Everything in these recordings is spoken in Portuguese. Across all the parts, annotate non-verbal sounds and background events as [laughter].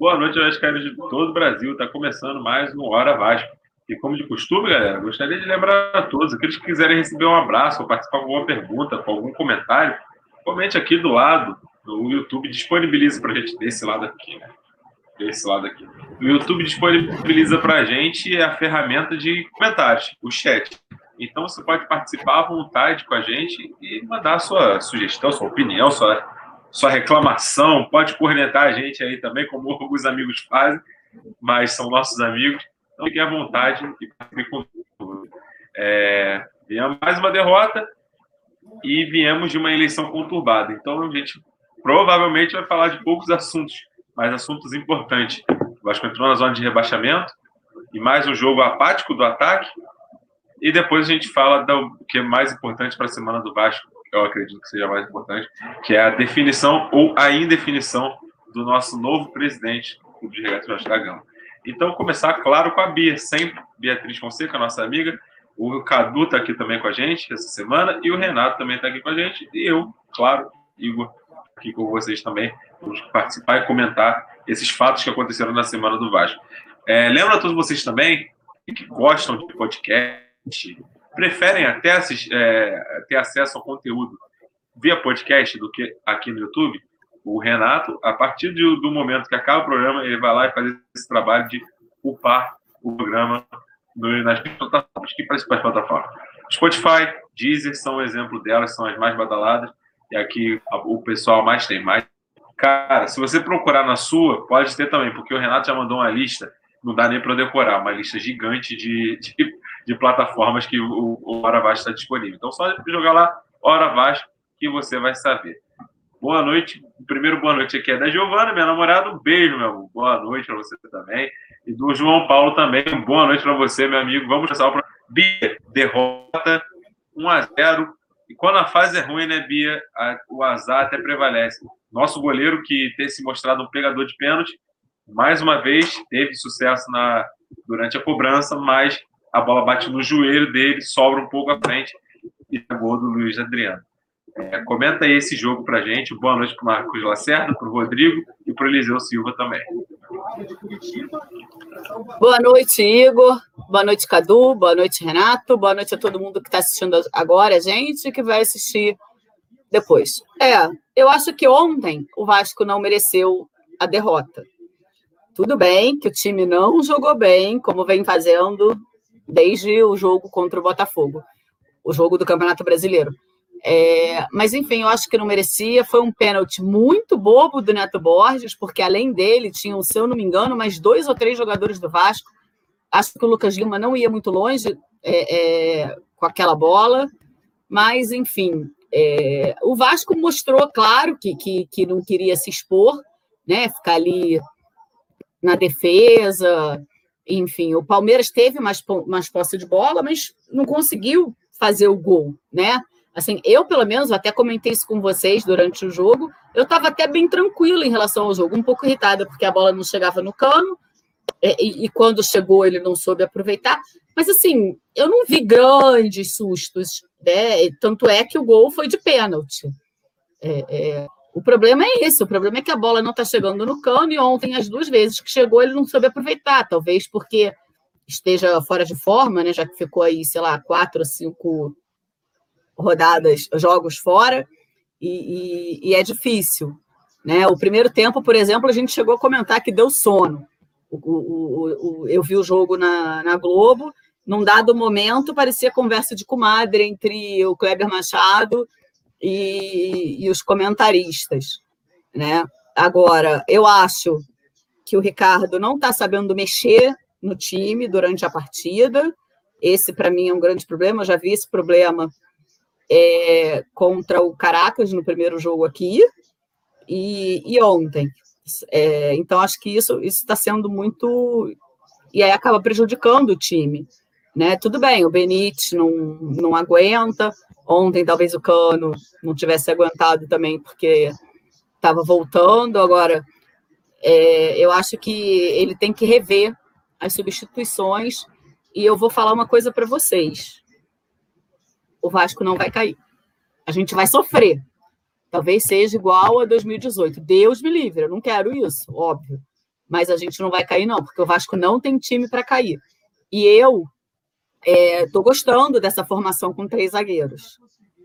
Boa noite, Vascaínos de todo o Brasil. Está começando mais um Hora Vasco. E como de costume, galera, gostaria de lembrar a todos, aqueles que quiserem receber um abraço ou participar com alguma pergunta, com algum comentário, comente aqui do lado. O YouTube disponibiliza para a gente desse lado aqui, né? Desse lado aqui. O YouTube disponibiliza para a gente a ferramenta de comentários, o chat. Então você pode participar à vontade com a gente e mandar sua sugestão, sua opinião, sua, sua reclamação. Pode cornetar a gente aí também, como alguns amigos fazem, mas são nossos amigos. Então fiquem à vontade e participe comigo. É, viemos mais uma derrota e viemos de uma eleição conturbada. Então a gente provavelmente vai falar de poucos assuntos, mas assuntos importantes. O Vasco entrou na zona de rebaixamento e mais um jogo apático do ataque e depois a gente fala do que é mais importante para a semana do Vasco, eu acredito que seja mais importante, que é a definição ou a indefinição do nosso novo presidente do de Regatas Vasco da Gama. Então, começar, claro, com a Bia, sempre Beatriz Fonseca, nossa amiga. O Cadu está aqui também com a gente essa semana e o Renato também está aqui com a gente. E eu, claro, Igor, aqui com vocês também. Vamos participar e comentar esses fatos que aconteceram na semana do Vasco. É, lembro a todos vocês também que gostam de podcast preferem até é, ter acesso ao conteúdo via podcast do que aqui no YouTube, o Renato, a partir do, do momento que acaba o programa, ele vai lá e faz esse trabalho de upar o programa no, nas plataformas, que principais plataformas. Spotify, Deezer são um exemplo delas, são as mais badaladas, e aqui o pessoal mais tem mais. Cara, se você procurar na sua, pode ter também, porque o Renato já mandou uma lista, não dá nem para decorar, uma lista gigante de, de de plataformas que o, o Hora Vasco está disponível. Então, só jogar lá Hora Vasco que você vai saber. Boa noite. O primeiro boa noite aqui é da Giovana, minha namorada. Um beijo, meu amor. Boa noite para você também. E do João Paulo também. Boa noite para você, meu amigo. Vamos começar o Bia, derrota 1 a 0 E quando a fase é ruim, né, Bia, a, o azar até prevalece. Nosso goleiro, que tem se mostrado um pegador de pênalti, mais uma vez teve sucesso na, durante a cobrança, mas a bola bate no joelho dele, sobra um pouco à frente e é gol do Luiz Adriano. É, comenta aí esse jogo para gente. Boa noite para o Marcos Lacerda, para o Rodrigo e para o Eliseu Silva também. Boa noite, Igor. Boa noite, Cadu. Boa noite, Renato. Boa noite a todo mundo que está assistindo agora, a gente, que vai assistir depois. É, eu acho que ontem o Vasco não mereceu a derrota. Tudo bem que o time não jogou bem, como vem fazendo desde o jogo contra o Botafogo, o jogo do Campeonato Brasileiro. É, mas, enfim, eu acho que não merecia. Foi um pênalti muito bobo do Neto Borges, porque além dele tinham, se eu não me engano, mais dois ou três jogadores do Vasco. Acho que o Lucas Lima não ia muito longe é, é, com aquela bola, mas, enfim, é, o Vasco mostrou, claro, que, que, que não queria se expor, né, ficar ali na defesa, enfim, o Palmeiras teve mais, mais posse de bola, mas não conseguiu fazer o gol, né? Assim, eu, pelo menos, até comentei isso com vocês durante o jogo, eu estava até bem tranquila em relação ao jogo, um pouco irritada, porque a bola não chegava no cano, e, e, quando chegou ele não soube aproveitar. Mas, assim, eu não vi grandes sustos, né? Tanto é que o gol foi de pênalti. É, é, o problema é esse, o problema é que a bola não está chegando no cano e ontem, as duas vezes que chegou, ele não soube aproveitar, talvez porque esteja fora de forma, né? Já que ficou aí, sei lá, quatro ou cinco rodadas, jogos fora, e, e, e é difícil. Né? O primeiro tempo, por exemplo, a gente chegou a comentar que deu sono. O, o, o, eu vi o jogo na, na Globo, num dado momento parecia conversa de comadre entre o Kleber Machado e, e os comentaristas, né? Agora, eu acho que o Ricardo não está sabendo mexer no time durante a partida. Esse, para mim, é um grande problema. Eu já vi esse problema é, contra o Caracas no primeiro jogo aqui e, e ontem. É, então, acho que isso está sendo muito. E aí acaba prejudicando o time. Né? Tudo bem, o Benítez não, não aguenta, Ontem, talvez o Cano não tivesse aguentado também, porque estava voltando. Agora, é, eu acho que ele tem que rever as substituições. E eu vou falar uma coisa para vocês: o Vasco não vai cair. A gente vai sofrer. Talvez seja igual a 2018. Deus me livre, eu não quero isso, óbvio. mas a gente não vai cair, não, porque o Vasco não tem time para cair. E eu estou é, gostando dessa formação com três zagueiros,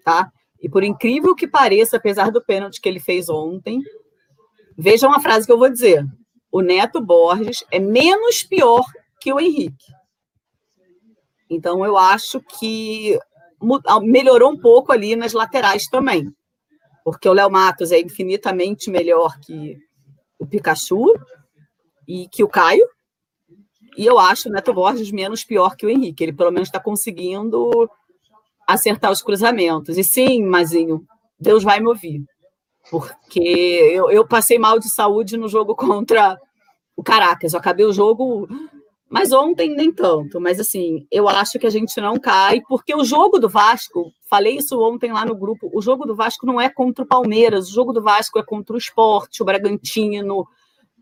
tá? E por incrível que pareça, apesar do pênalti que ele fez ontem, vejam a frase que eu vou dizer. O Neto Borges é menos pior que o Henrique. Então eu acho que melhorou um pouco ali nas laterais também. Porque o Léo Matos é infinitamente melhor que o Pikachu e que o Caio. E eu acho o Neto Borges menos pior que o Henrique. Ele pelo menos está conseguindo acertar os cruzamentos. E sim, Mazinho, Deus vai me ouvir. Porque eu, eu passei mal de saúde no jogo contra o Caracas. Eu acabei o jogo, mas ontem nem tanto. Mas assim, eu acho que a gente não cai, porque o jogo do Vasco, falei isso ontem lá no grupo, o jogo do Vasco não é contra o Palmeiras, o jogo do Vasco é contra o esporte, o Bragantino,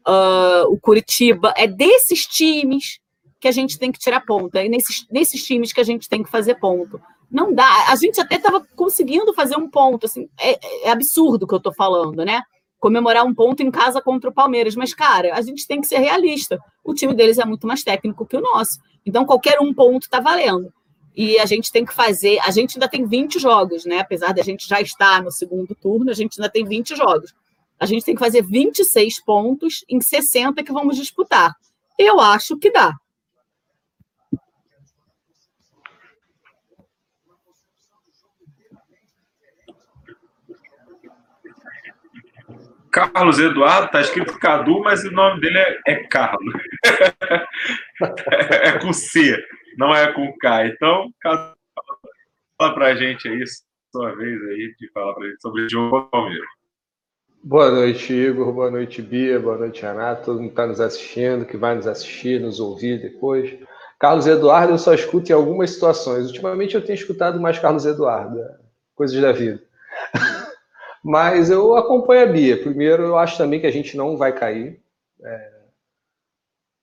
uh, o Curitiba, é desses times que a gente tem que tirar ponto, é nesses, nesses times que a gente tem que fazer ponto. Não dá, a gente até estava conseguindo fazer um ponto, assim, é, é absurdo o que eu estou falando, né? Comemorar um ponto em casa contra o Palmeiras, mas, cara, a gente tem que ser realista. O time deles é muito mais técnico que o nosso. Então, qualquer um ponto está valendo. E a gente tem que fazer. A gente ainda tem 20 jogos, né? Apesar de a gente já estar no segundo turno, a gente ainda tem 20 jogos a gente tem que fazer 26 pontos em 60 que vamos disputar. Eu acho que dá. Carlos Eduardo, tá escrito Cadu, mas o nome dele é, é Carlos. é, [laughs] é, com C, não é com K. Então, Cadu, fala pra gente aí, sua vez aí, de falar gente sobre o jogo Palmeiras. Boa noite, Igor. Boa noite, Bia. Boa noite, Renato. Todo mundo que está nos assistindo, que vai nos assistir, nos ouvir depois. Carlos Eduardo, eu só escuto em algumas situações. Ultimamente eu tenho escutado mais Carlos Eduardo, é, coisas da vida. [laughs] Mas eu acompanho a Bia. Primeiro, eu acho também que a gente não vai cair. É...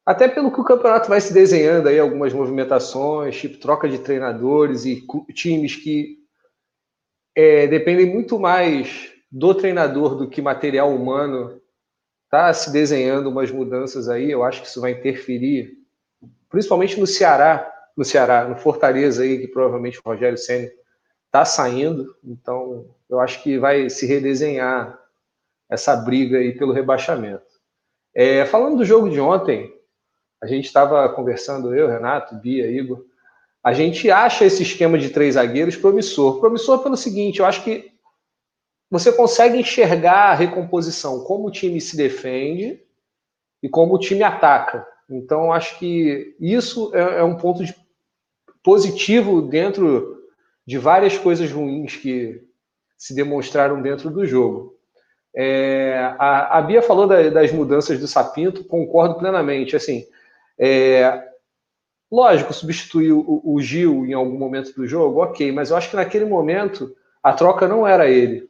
Até pelo que o campeonato vai se desenhando aí, algumas movimentações, tipo troca de treinadores e times que é, dependem muito mais do treinador do que material humano está se desenhando umas mudanças aí, eu acho que isso vai interferir, principalmente no Ceará, no Ceará, no Fortaleza aí, que provavelmente o Rogério Senna está saindo, então eu acho que vai se redesenhar essa briga aí pelo rebaixamento. É, falando do jogo de ontem, a gente estava conversando, eu, Renato, Bia, Igor, a gente acha esse esquema de três zagueiros promissor. Promissor pelo seguinte, eu acho que você consegue enxergar a recomposição, como o time se defende e como o time ataca. Então, acho que isso é, é um ponto de, positivo dentro de várias coisas ruins que se demonstraram dentro do jogo. É, a, a, Bia falou da, das mudanças do Sapinto, concordo plenamente. Assim, é, lógico, substituir o, o Gil em algum momento do jogo, ok, mas eu acho que naquele momento a troca não era ele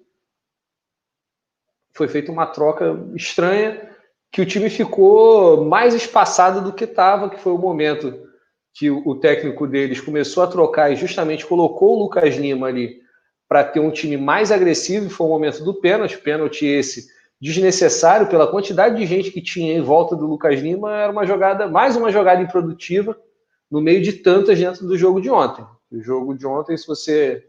foi feita uma troca estranha que o time ficou mais espaçado do que estava, que foi o momento que o técnico deles começou a trocar e justamente colocou o Lucas Lima ali para ter um time mais agressivo, foi o momento do pênalti, pênalti esse desnecessário pela quantidade de gente que tinha em volta do Lucas Lima, era uma jogada, mais uma jogada improdutiva no meio de tantas dentro do jogo de ontem. O jogo de ontem, se você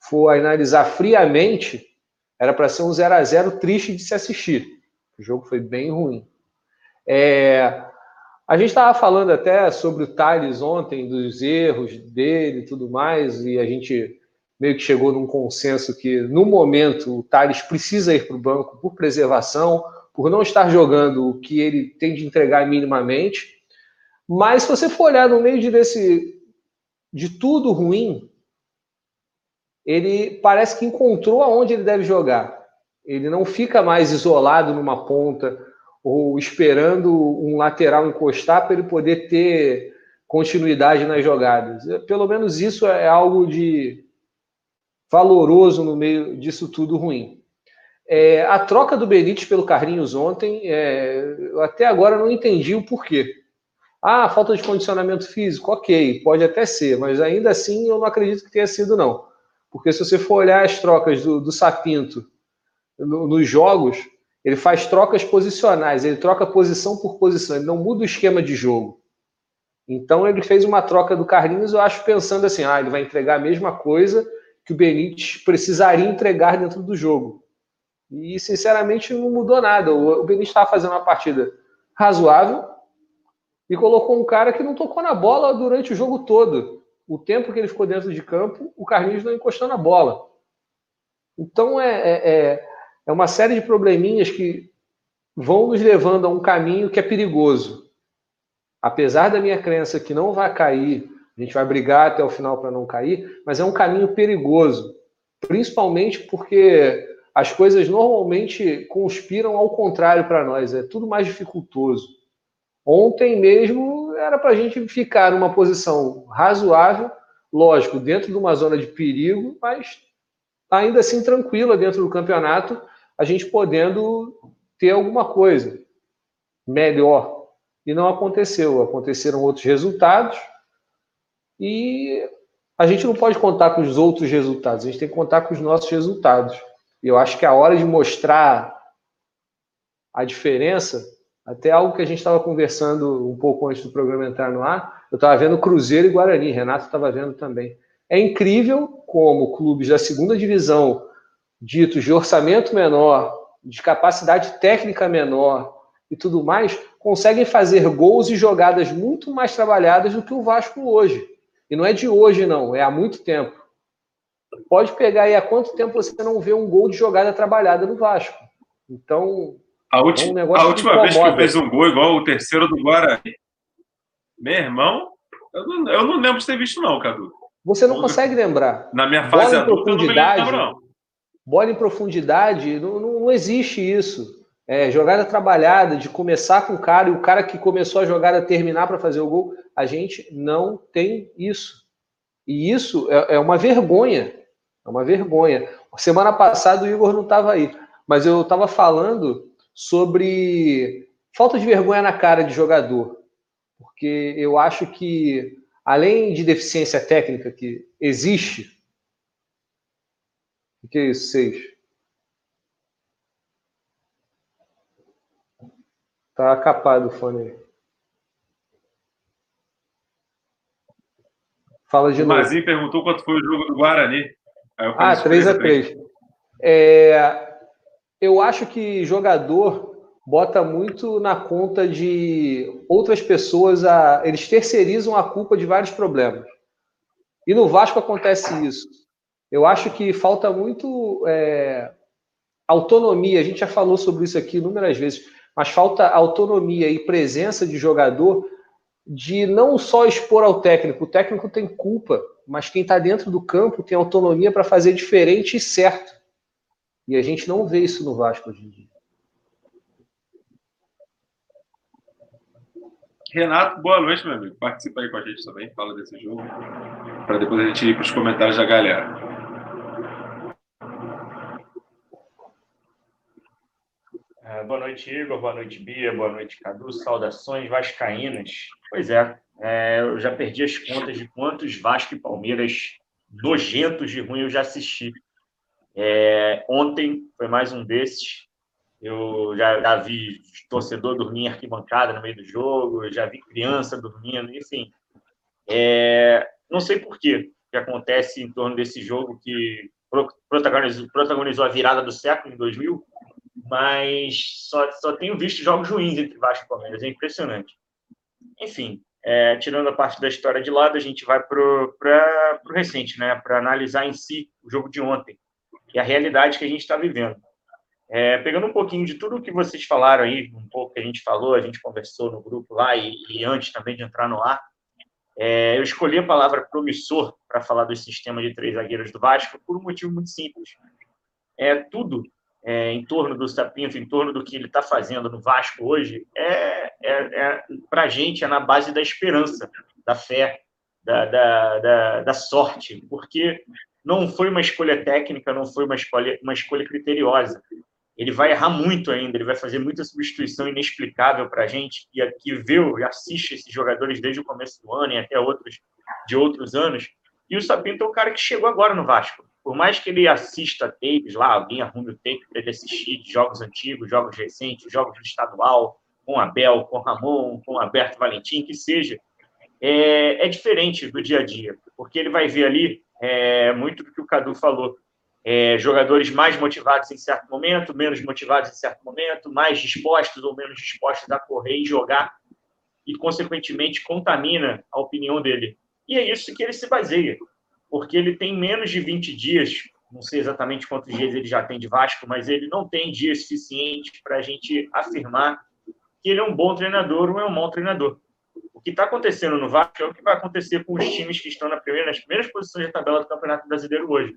for analisar friamente, era para ser um 0 a 0 triste de se assistir. O jogo foi bem ruim. É, a gente estava falando até sobre o Thales ontem, dos erros dele e tudo mais, e a gente meio que chegou num consenso que, no momento, o Thales precisa ir para o banco por preservação, por não estar jogando o que ele tem de entregar minimamente. Mas se você for olhar no meio de, desse, de tudo ruim, ele parece que encontrou aonde ele deve jogar. Ele não fica mais isolado numa ponta ou esperando um lateral encostar para ele poder ter continuidade nas jogadas. Pelo menos isso é algo de valoroso no meio disso tudo ruim. É, a troca do Benítez pelo Carlinhos ontem, é, eu até agora não entendi o porquê. Ah, falta de condicionamento físico, ok, pode até ser, mas ainda assim eu não acredito que tenha sido, não. Porque se você for olhar as trocas do, do Sapinto no, nos jogos, Ele faz trocas posicionais, ele troca posição por posição, ele não muda o esquema de jogo. Então ele fez uma troca do Carlinhos, eu acho, pensando assim, ah, ele vai entregar a mesma coisa que o Benítez precisaria entregar dentro do jogo. E, sinceramente, não mudou nada. O Benítez estava fazendo uma partida razoável e colocou um cara que não tocou na bola durante o jogo todo. O tempo que ele ficou dentro de campo, o Carlinhos não encostou na bola. Então, é, é, é, é uma série de probleminhas que vão nos levando a um caminho que é perigoso. Apesar da minha crença que não vai cair a gente vai brigar até o final para não cair, mas é um caminho perigoso, principalmente porque as coisas normalmente conspiram ao contrário para nós, é tudo mais dificultoso. Ontem mesmo era para a gente ficar numa posição razoável, lógico, dentro de uma zona de perigo, mas ainda assim tranquila dentro do campeonato, a gente podendo ter alguma coisa melhor. E não aconteceu. Aconteceram outros resultados, e a gente não pode contar com os outros resultados, a gente tem que contar com os nossos resultados. Eu acho que a hora de mostrar a diferença, até algo que a gente estava conversando um pouco antes do programa entrar no ar, eu estava vendo Cruzeiro e Guarani, Renato estava vendo também. É incrível como clubes da segunda divisão, ditos de orçamento menor, de capacidade técnica menor e tudo mais, conseguem fazer gols e jogadas muito mais trabalhadas do que o Vasco hoje. E não é de hoje, não, é há muito tempo. Pode pegar aí há quanto tempo você não vê um gol de jogada trabalhada no Vasco. Então. A, ulti, é um a última vez que eu fiz um gol igual o terceiro do Guarani, meu irmão, eu não, eu não lembro de ter visto, não, Cadu. Você não consegue lembrar. Na minha fase bola adulta, profundidade, eu não lembro, não. Bola em profundidade, não, não, não existe isso. É, jogada trabalhada, de começar com o cara e o cara que começou a jogada terminar para fazer o gol, a gente não tem isso. E isso é, é uma vergonha. É uma vergonha. Semana passada o Igor não estava aí, mas eu estava falando sobre falta de vergonha na cara de jogador. Porque eu acho que, além de deficiência técnica que existe, o que é isso, seis? Tá capado o fone aí. Fala de o novo. Mazinho perguntou quanto foi o jogo do Guarani. ah, 3 a 3 é, Eu acho que jogador bota muito na conta de outras pessoas, a, eles terceirizam a culpa de vários problemas. E no Vasco acontece isso. Eu acho que falta muito é, autonomia, a gente já falou sobre isso aqui inúmeras vezes mas falta autonomia e presença de jogador de não só expor ao técnico. O técnico tem culpa, mas quem está dentro do campo tem autonomia para fazer diferente e certo. E a gente não vê isso no Vasco hoje em dia. Renato, boa noite, meu amigo. Participa aí com a gente também, fala desse jogo, para depois a gente ir para os comentários da galera. É, boa noite, Igor. Boa noite, Bia. Boa noite, Cadu. Saudações vascaínas. Pois é, é, eu já perdi as contas de quantos Vasco e Palmeiras nojentos de ruim eu já assisti. É, ontem foi mais um desses. Eu já, já, vi torcedor dormir em arquibancada no meio do jogo, já vi criança dormindo, enfim. É, não sei por quê que acontece em torno desse jogo que protagonizou, protagonizou a virada do século em 2000, mas só, só tenho visto jogos ruins entre Vasco e Palmeiras, é impressionante. Enfim, é, tirando a parte da história de lado, a gente vai para o recente, né, para analisar em si o jogo de ontem e a realidade que a gente está vivendo. É, pegando um pouquinho de tudo que vocês falaram aí, um pouco que a gente falou, a gente conversou no grupo lá e, e antes também de entrar no ar, é, eu escolhi a palavra promissor para falar do sistema de três zagueiros do Vasco por um motivo muito simples. É tudo é, em torno do Sapinto, em torno do que ele está fazendo no Vasco hoje, é, é, é para a gente é na base da esperança, da fé, da, da, da, da, sorte, porque não foi uma escolha técnica, não foi uma escolha, uma escolha criteriosa. Ele vai errar muito ainda, ele vai fazer muita substituição inexplicável para a gente, e aqui vê e assiste esses jogadores desde o começo do ano e até outros de outros anos. E o Sapinto é o cara que chegou agora no Vasco. por mais que ele assista tapes lá, alguém arrume o tape para ele assistir de jogos antigos, jogos recentes, jogos do estadual, com Abel, com Ramon, com Alberto Valentim, que seja, é, é diferente do dia a dia, porque ele vai ver ali é, muito do que o Cadu falou. É, jogadores mais motivados em certo momento, menos motivados em certo momento, mais dispostos ou menos dispostos a correr e jogar, e, consequentemente, contamina a opinião dele. E é isso que ele se baseia, porque ele tem menos de 20 dias, não sei exatamente quantos dias ele já tem de Vasco, mas ele não tem dias suficientes para a gente afirmar que ele é um bom treinador ou é um mau treinador. O que está acontecendo no Vasco é o que vai acontecer com os times que estão na primeira, nas primeiras posições da tabela do Campeonato Brasileiro hoje.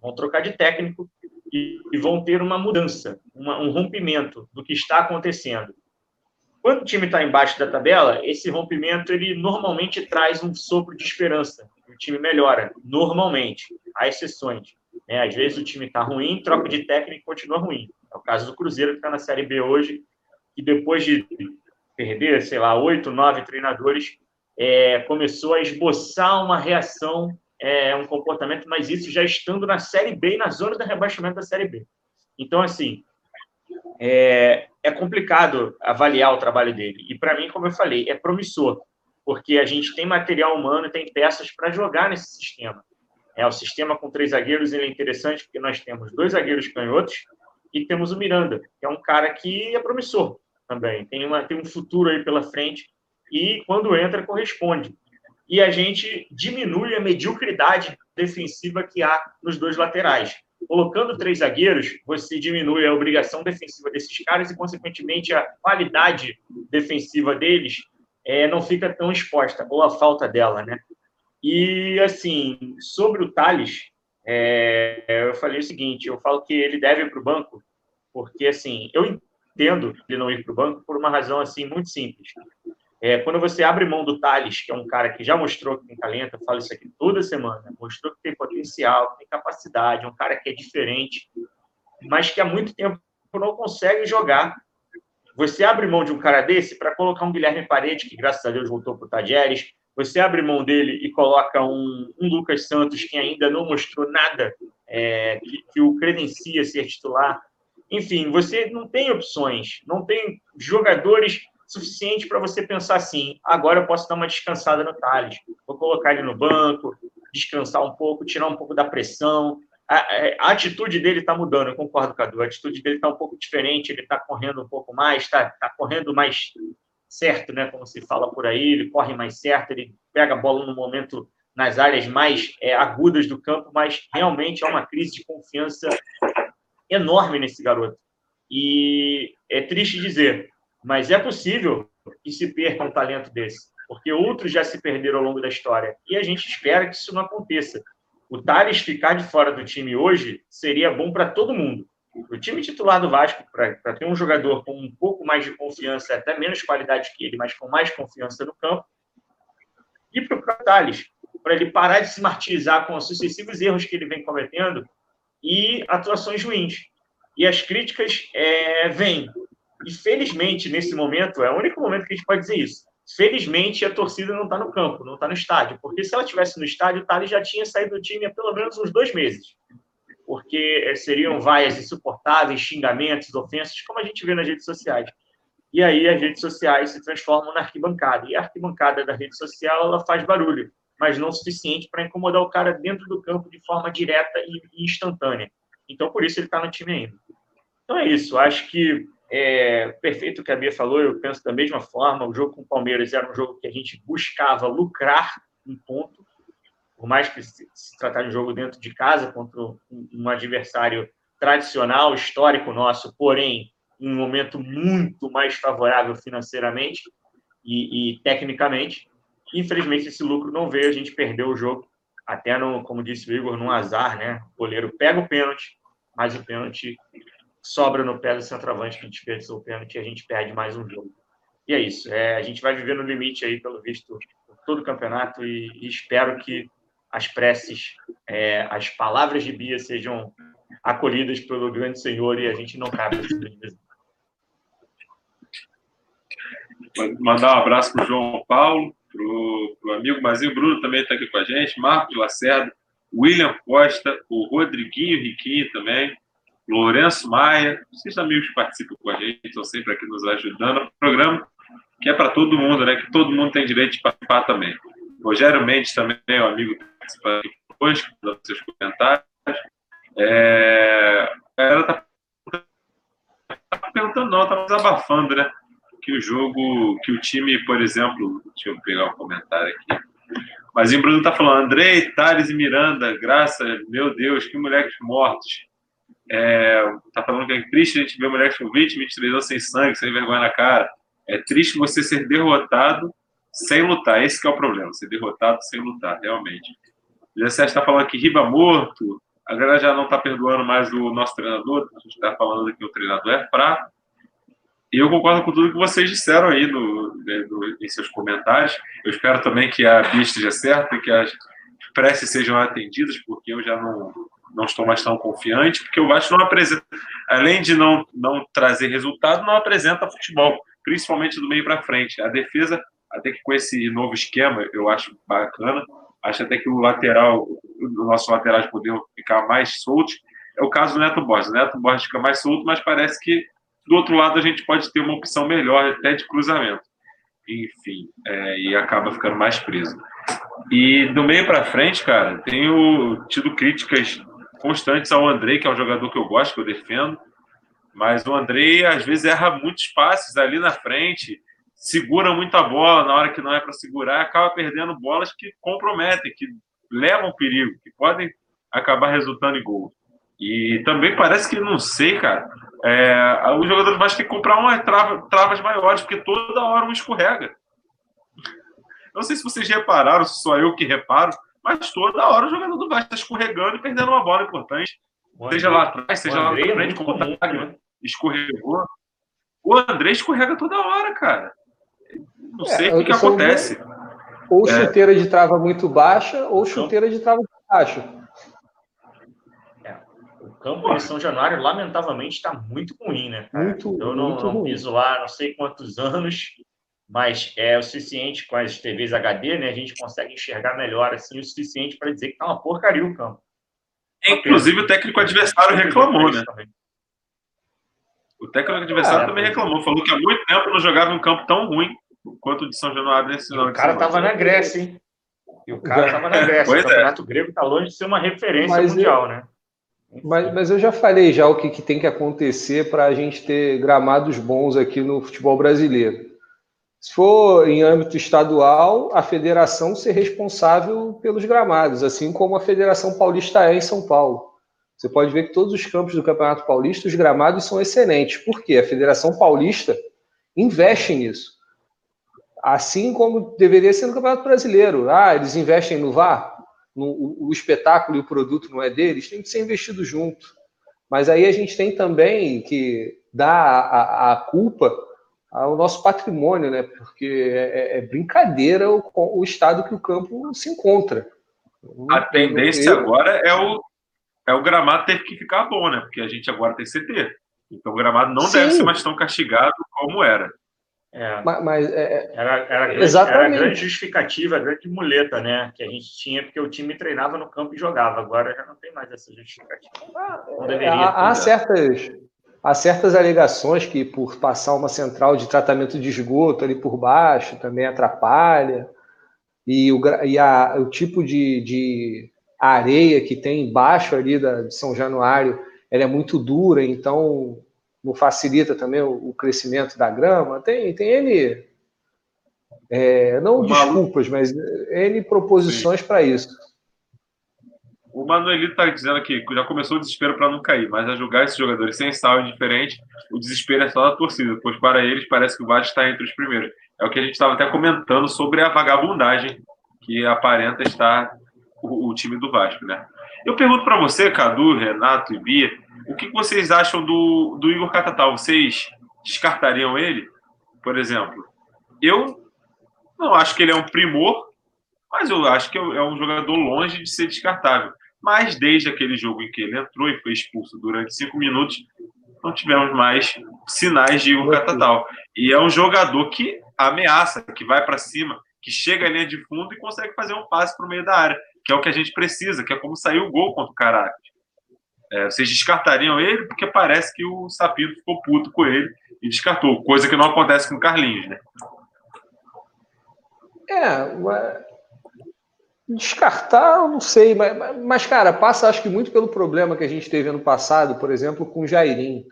Vão trocar de técnico e, e vão ter uma mudança, uma, um rompimento do que está acontecendo. Quando o time está embaixo da tabela, esse rompimento ele normalmente traz um sopro de esperança. O time melhora, normalmente. Há exceções. Né? Às vezes o time está ruim, troca de técnico e continua ruim. É o caso do Cruzeiro, que está na Série B hoje, que depois de perder, sei lá, oito, nove treinadores, é, começou a esboçar uma reação, é, um comportamento, mas isso já estando na Série B na zona de rebaixamento da Série B. Então, assim, é, é complicado avaliar o trabalho dele. E, para mim, como eu falei, é promissor, porque a gente tem material humano, tem peças para jogar nesse sistema. É, o sistema com três zagueiros ele é interessante porque nós temos dois zagueiros canhotos e temos o Miranda, que é um cara que é promissor também. Tem, uma, tem um futuro aí pela frente e, quando entra, corresponde. E a gente diminui a mediocridade defensiva que há nos dois laterais. Colocando três zagueiros, você diminui a obrigação defensiva desses caras e, consequentemente, a qualidade defensiva deles é, não fica tão exposta, ou a falta dela, né? E, assim, sobre o Thales, é, eu falei o seguinte, eu falo que ele deve para o banco, porque, assim, eu entendo ele não ir para o banco por uma razão assim muito simples. É, quando você abre mão do Thales, que é um cara que já mostrou que tem talento, eu falo isso aqui toda semana, mostrou que tem potencial, que tem capacidade, um cara que é diferente, mas que há muito tempo não consegue jogar. Você abre mão de um cara desse para colocar um Guilherme Parede, que graças a Deus voltou para o Tadieres, você abre mão dele e coloca um, um Lucas Santos que ainda não mostrou nada é, que, que o credencia ser titular. Enfim, você não tem opções, não tem jogadores suficientes para você pensar assim: agora eu posso dar uma descansada no Thales, vou colocar ele no banco, descansar um pouco, tirar um pouco da pressão. A, a atitude dele está mudando, eu concordo, Cadu. A atitude dele está um pouco diferente, ele está correndo um pouco mais, está tá correndo mais certo, né? Como se fala por aí, ele corre mais certo, ele pega a bola no momento nas áreas mais é, agudas do campo, mas realmente é uma crise de confiança enorme nesse garoto. E é triste dizer, mas é possível que se perca um talento desse, porque outros já se perderam ao longo da história. E a gente espera que isso não aconteça. O Thales ficar de fora do time hoje seria bom para todo mundo. O time titular do Vasco, para ter um jogador com um pouco mais de confiança, até menos qualidade que ele, mas com mais confiança no campo, e para o Thales, para ele parar de se martirizar com os sucessivos erros que ele vem cometendo e atuações ruins. E as críticas é, vêm. E felizmente, nesse momento, é o único momento que a gente pode dizer isso. Felizmente, a torcida não está no campo, não está no estádio. Porque se ela estivesse no estádio, o Thales já tinha saído do time há pelo menos uns dois meses. Porque é, seriam vaias insuportáveis, xingamentos, ofensas, como a gente vê nas redes sociais. E aí as redes sociais se transformam na arquibancada. E a arquibancada da rede social ela faz barulho mas não suficiente para incomodar o cara dentro do campo de forma direta e instantânea. Então, por isso ele está no time ainda. Então é isso. Acho que é perfeito o que a Bia falou. Eu penso da mesma forma. O jogo com o Palmeiras era um jogo que a gente buscava lucrar um ponto, por mais que se, tratar de um jogo dentro de casa contra um adversário tradicional, histórico nosso, porém em um momento muito mais favorável financeiramente e, e tecnicamente. Infelizmente, esse lucro não veio, a gente perdeu o jogo, até no, como disse o Igor, num azar, né? O goleiro pega o pênalti, mas o pênalti sobra no pé do centroavante, que a gente desperdiçou o pênalti e a gente perde mais um jogo. E é isso, é, a gente vai viver no limite aí, pelo visto, todo o campeonato e, e espero que as preces, é, as palavras de Bia sejam acolhidas pelo grande Senhor e a gente não cabe nesse Mandar um abraço para o João Paulo, para o amigo Mazinho Bruno também está aqui com a gente, Marcos Lacerda, William Costa, o Rodriguinho Riquinho também, Lourenço Maia, esses amigos que participam com a gente, estão sempre aqui nos ajudando. O programa que é para todo mundo, né? Que todo mundo tem direito de participar também. Rogério Mendes também é um amigo que participa aqui hoje, dando seus comentários. É, a galera tá, perguntando, não, tá desabafando, né? Que o jogo, que o time, por exemplo, deixa eu pegar um comentário aqui. Mas o Bruno tá falando, Andrei, Thales e Miranda, graça, meu Deus, que moleques mortos. É, tá falando que é triste a gente ver moleques com 20, 23 anos sem sangue, sem vergonha na cara. É triste você ser derrotado sem lutar. Esse é o problema, ser derrotado sem lutar, realmente. O 17 está falando que Riba morto. A galera já não está perdoando mais o nosso treinador. A gente está falando que o treinador é fraco. E eu concordo com tudo que vocês disseram aí no, né, no, em seus comentários. Eu espero também que a Bia esteja certa e que as preces sejam atendidas, porque eu já não, não estou mais tão confiante, porque o Vasco não apresenta, além de não, não trazer resultado, não apresenta futebol, principalmente do meio para frente. A defesa, até que com esse novo esquema, eu acho bacana, acho até que o lateral, o nosso lateral de poder ficar mais solto, é o caso do Neto Borges. O Neto Borges fica mais solto, mas parece que do outro lado a gente pode ter uma opção melhor até de cruzamento. Enfim, é, e acaba ficando mais preso. E do meio para frente, cara, tenho tido críticas constantes ao Andrei, que é um jogador que eu gosto, que eu defendo, mas o Andrei às vezes erra muitos passes ali na frente, segura muita bola na hora que não é para segurar, acaba perdendo bolas que comprometem, que levam perigo, que podem acabar resultando em gol. E também parece que, não sei, cara, é, os jogadores mais têm que comprar uma trava, travas maiores, porque toda hora um escorrega. Não sei se vocês repararam, se só eu que reparo, mas toda hora o jogador do Vasco está escorregando e perdendo uma bola importante. seja lá atrás, seja lá na é frente, como comum, tá, né? escorregou. O André escorrega toda hora, cara. Não é, sei o que, que acontece. Ou é. chuteira de trava muito baixa, ou chuteira de trava muito baixa. É. O campo de São Januário, lamentavelmente, está muito ruim, né? Cara? Muito, Eu não, muito não piso lá não sei quantos anos, mas é o suficiente com as TVs HD, né? A gente consegue enxergar melhor, assim, o suficiente para dizer que está uma porcaria o campo. Inclusive, o técnico adversário reclamou, né? O técnico adversário é, também reclamou, falou que há muito tempo não jogava um campo tão ruim quanto o de São Januário nesse ano. O cara estava na Grécia, hein? E o cara estava na [laughs] Grécia. Pois o é. Campeonato é. Grego está longe de ser uma referência mas mundial, eu, né? Mas, mas eu já falei já o que, que tem que acontecer para a gente ter gramados bons aqui no futebol brasileiro. Se for em âmbito estadual, a federação ser responsável pelos gramados, assim como a Federação Paulista é em São Paulo. Você pode ver que todos os campos do Campeonato Paulista, os gramados são excelentes. Por quê? A Federação Paulista investe nisso. Assim como deveria ser no Campeonato Brasileiro. Ah, eles investem no VAR, no, o, o espetáculo e o produto não é deles, tem que ser investido junto. Mas aí a gente tem também que dar a, a, a culpa ao nosso patrimônio, né? Porque é, é, é brincadeira o, o, estado que o campo se encontra. A tendência eu... agora é o, é o gramado ter que ficar bom, né? Porque a gente agora tem CT. Então o gramado não Sim. deve ser mais tão castigado como era. É, mas, mas é, é, era, era, grande, exatamente. era grande justificativa, grande muleta, né? Que a gente tinha, porque o time treinava no campo e jogava. Agora já não tem mais essa justificativa. Ah, não deveria. Há, há certas Há certas alegações que, por passar uma central de tratamento de esgoto ali por baixo, também atrapalha. E o, e a, o tipo de, de areia que tem embaixo ali da, de São Januário, ela é muito dura, então não facilita também o, o crescimento da grama. Tem, tem N, é, não desculpas, mas N proposições para isso. O Manuelito está dizendo aqui que já começou o desespero para não cair, mas a julgar esses jogadores sem sal e diferente, o desespero é só da torcida, pois para eles parece que o Vasco está entre os primeiros. É o que a gente estava até comentando sobre a vagabundagem que aparenta estar o, o time do Vasco, né? Eu pergunto para você, Cadu, Renato e Bia, o que vocês acham do, do Igor Catatal? Vocês descartariam ele, por exemplo? Eu não acho que ele é um primor, mas eu acho que é um jogador longe de ser descartável. Mas desde aquele jogo em que ele entrou e foi expulso durante cinco minutos, não tivemos mais sinais de um catatal. E é um jogador que ameaça, que vai para cima, que chega à linha de fundo e consegue fazer um passe para o meio da área, que é o que a gente precisa, que é como saiu o gol contra o Caracas. É, vocês descartariam ele porque parece que o Sapito ficou puto com ele e descartou, coisa que não acontece com o Carlinhos, né? É, descartar, eu não sei, mas, mas, cara, passa acho que muito pelo problema que a gente teve ano passado, por exemplo, com o Jairim.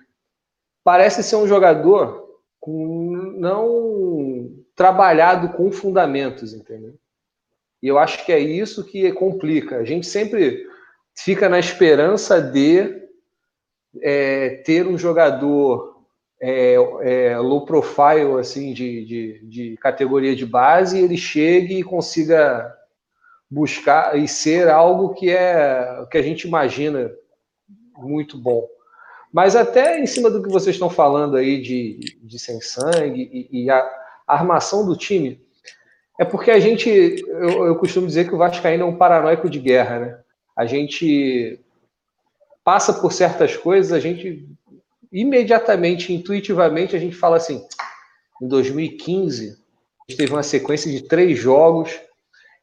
Parece ser um jogador com, não trabalhado com fundamentos, entendeu? E eu acho que é isso que complica. A gente sempre fica na esperança de é, ter um jogador é, é, low profile, assim, de, de, de, categoria de base, ele chegue e consiga buscar e ser algo que é que a gente imagina muito bom. Mas até em cima do que vocês estão falando aí de, de sem sangue e, e a, a armação do time, é porque a gente, eu, eu costumo dizer que o Vascaíno é um paranoico de guerra, né? A gente passa por certas coisas, a gente imediatamente, intuitivamente, a gente fala assim: em 2015, a gente teve uma sequência de três jogos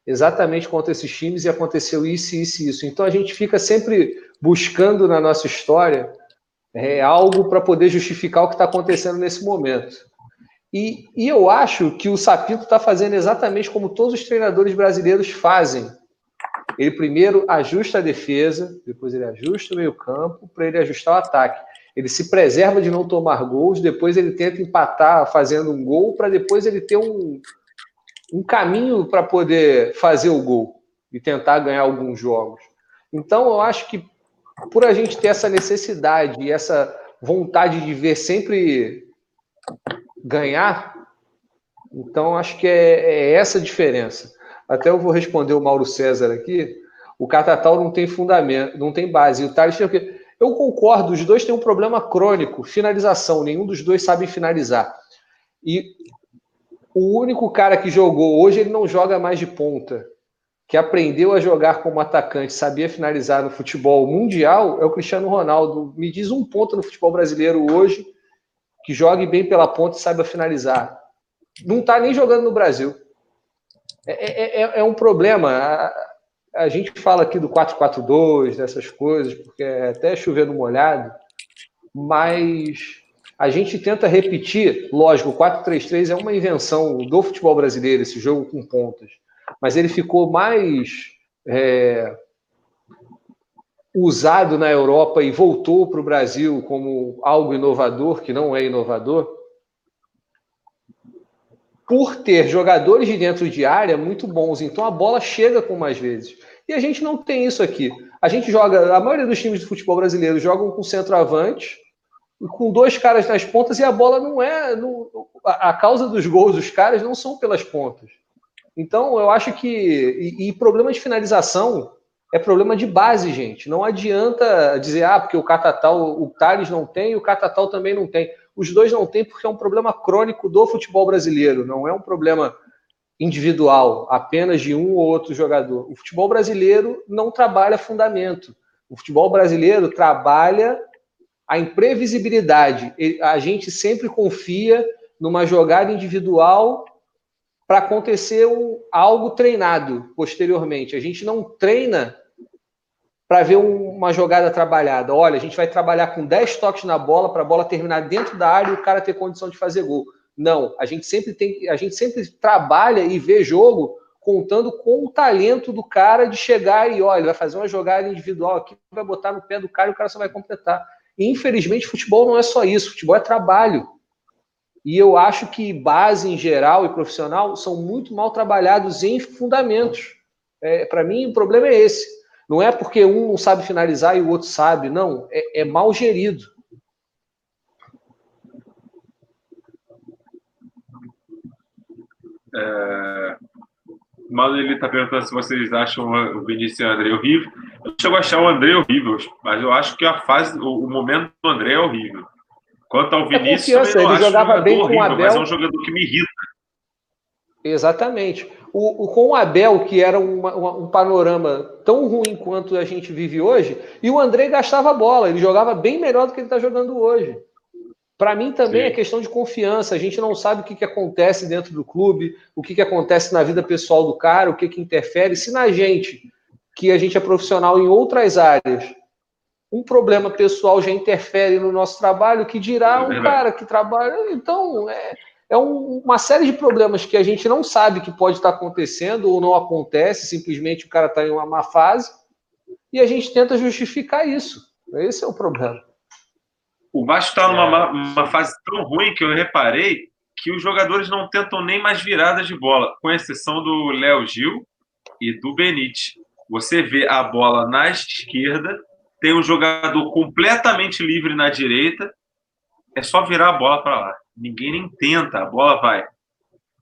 exatamente contra esses times e aconteceu isso, isso e isso. Então a gente fica sempre buscando na nossa história é, algo para poder justificar o que está acontecendo nesse momento. E, e eu acho que o Sapito está fazendo exatamente como todos os treinadores brasileiros fazem. Ele primeiro ajusta a defesa, depois ele ajusta o meio-campo, para ele ajustar o ataque. Ele se preserva de não tomar gols, depois ele tenta empatar fazendo um gol, para depois ele ter um, um caminho para poder fazer o gol e tentar ganhar alguns jogos. Então, eu acho que por a gente ter essa necessidade e essa vontade de ver sempre ganhar, então acho que é, é essa a diferença. Até eu vou responder o Mauro César aqui. O Catatal não tem fundamento, não tem base. E o Thales eu concordo, os dois têm um problema crônico, finalização. Nenhum dos dois sabe finalizar. E o único cara que jogou hoje, ele não joga mais de ponta, que aprendeu a jogar como atacante, sabia finalizar no futebol mundial, é o Cristiano Ronaldo. Me diz um ponto no futebol brasileiro hoje que jogue bem pela ponta e saiba finalizar. Não está nem jogando no Brasil. É, é, é, é um problema. A, a, gente fala aqui do 4-4-2, dessas coisas, porque é até chover no molhado, mas a gente tenta repetir, lógico, o 4-3-3 é uma invenção do futebol brasileiro, esse jogo com pontas, mas ele ficou mais é, usado na Europa e voltou para o Brasil como algo inovador, que não é inovador, por ter jogadores de dentro de área muito bons. Então a bola chega com mais vezes. E a gente não tem isso aqui. A gente joga, a maioria dos times de futebol brasileiro jogam com centroavante com dois caras nas pontas e a bola não é. Não, a, causa dos gols dos caras não são pelas pontas. Então, eu acho que. E, e, problema de finalização é problema de base, gente. Não adianta dizer, ah, porque o Catatal, o Thales não tem o Catatal também não tem. Os dois não têm porque é um problema crônico do futebol brasileiro, não é um problema individual, apenas de um ou outro jogador. O futebol brasileiro não trabalha fundamento. O futebol brasileiro trabalha a imprevisibilidade. A gente sempre confia numa jogada individual para acontecer um, algo treinado posteriormente. A gente não treina para ver um, uma jogada trabalhada. Olha, a gente vai trabalhar com 10 toques na bola para a bola terminar dentro da área e o cara ter condição de fazer gol. Não, a gente sempre tem, a gente sempre trabalha e vê jogo contando com o talento do cara de chegar e olha, vai fazer uma jogada individual aqui, vai botar no pé do cara e o cara só vai completar. E, infelizmente, futebol não é só isso, futebol é trabalho. E eu acho que base em geral e profissional são muito mal trabalhados em fundamentos. É, Para mim, o problema é esse. Não é porque um não sabe finalizar e o outro sabe, não. É, é mal gerido. É... Mano ele está perguntando se vocês acham o Vinícius e o André horrível. Eu não chego a achar o André horrível, mas eu acho que a fase, o, momento do André é horrível. Quanto ao é Vinícius, é eu ele jogava bem horrível, com o Abel. mas é um jogador que me irrita. Exatamente. O, o, com o Abel, que era uma, uma, um panorama tão ruim quanto a gente vive hoje, e o André gastava bola, ele jogava bem melhor do que ele está jogando hoje. Para mim também Sim. é questão de confiança. A gente não sabe o que, que acontece dentro do clube, o que, que acontece na vida pessoal do cara, o que, que interfere. Se na gente que a gente é profissional em outras áreas. Um problema pessoal já interfere no nosso trabalho, que dirá é um cara que trabalha. Então, é, é um, uma série de problemas que a gente não sabe que pode estar acontecendo ou não acontece, simplesmente o cara está em uma má fase, e a gente tenta justificar isso. Esse é o problema. O Vasco está numa uma fase tão ruim que eu reparei que os jogadores não tentam nem mais viradas de bola, com exceção do Léo Gil e do Benítez. Você vê a bola na esquerda, tem um jogador completamente livre na direita, é só virar a bola para lá. Ninguém nem tenta, a bola vai,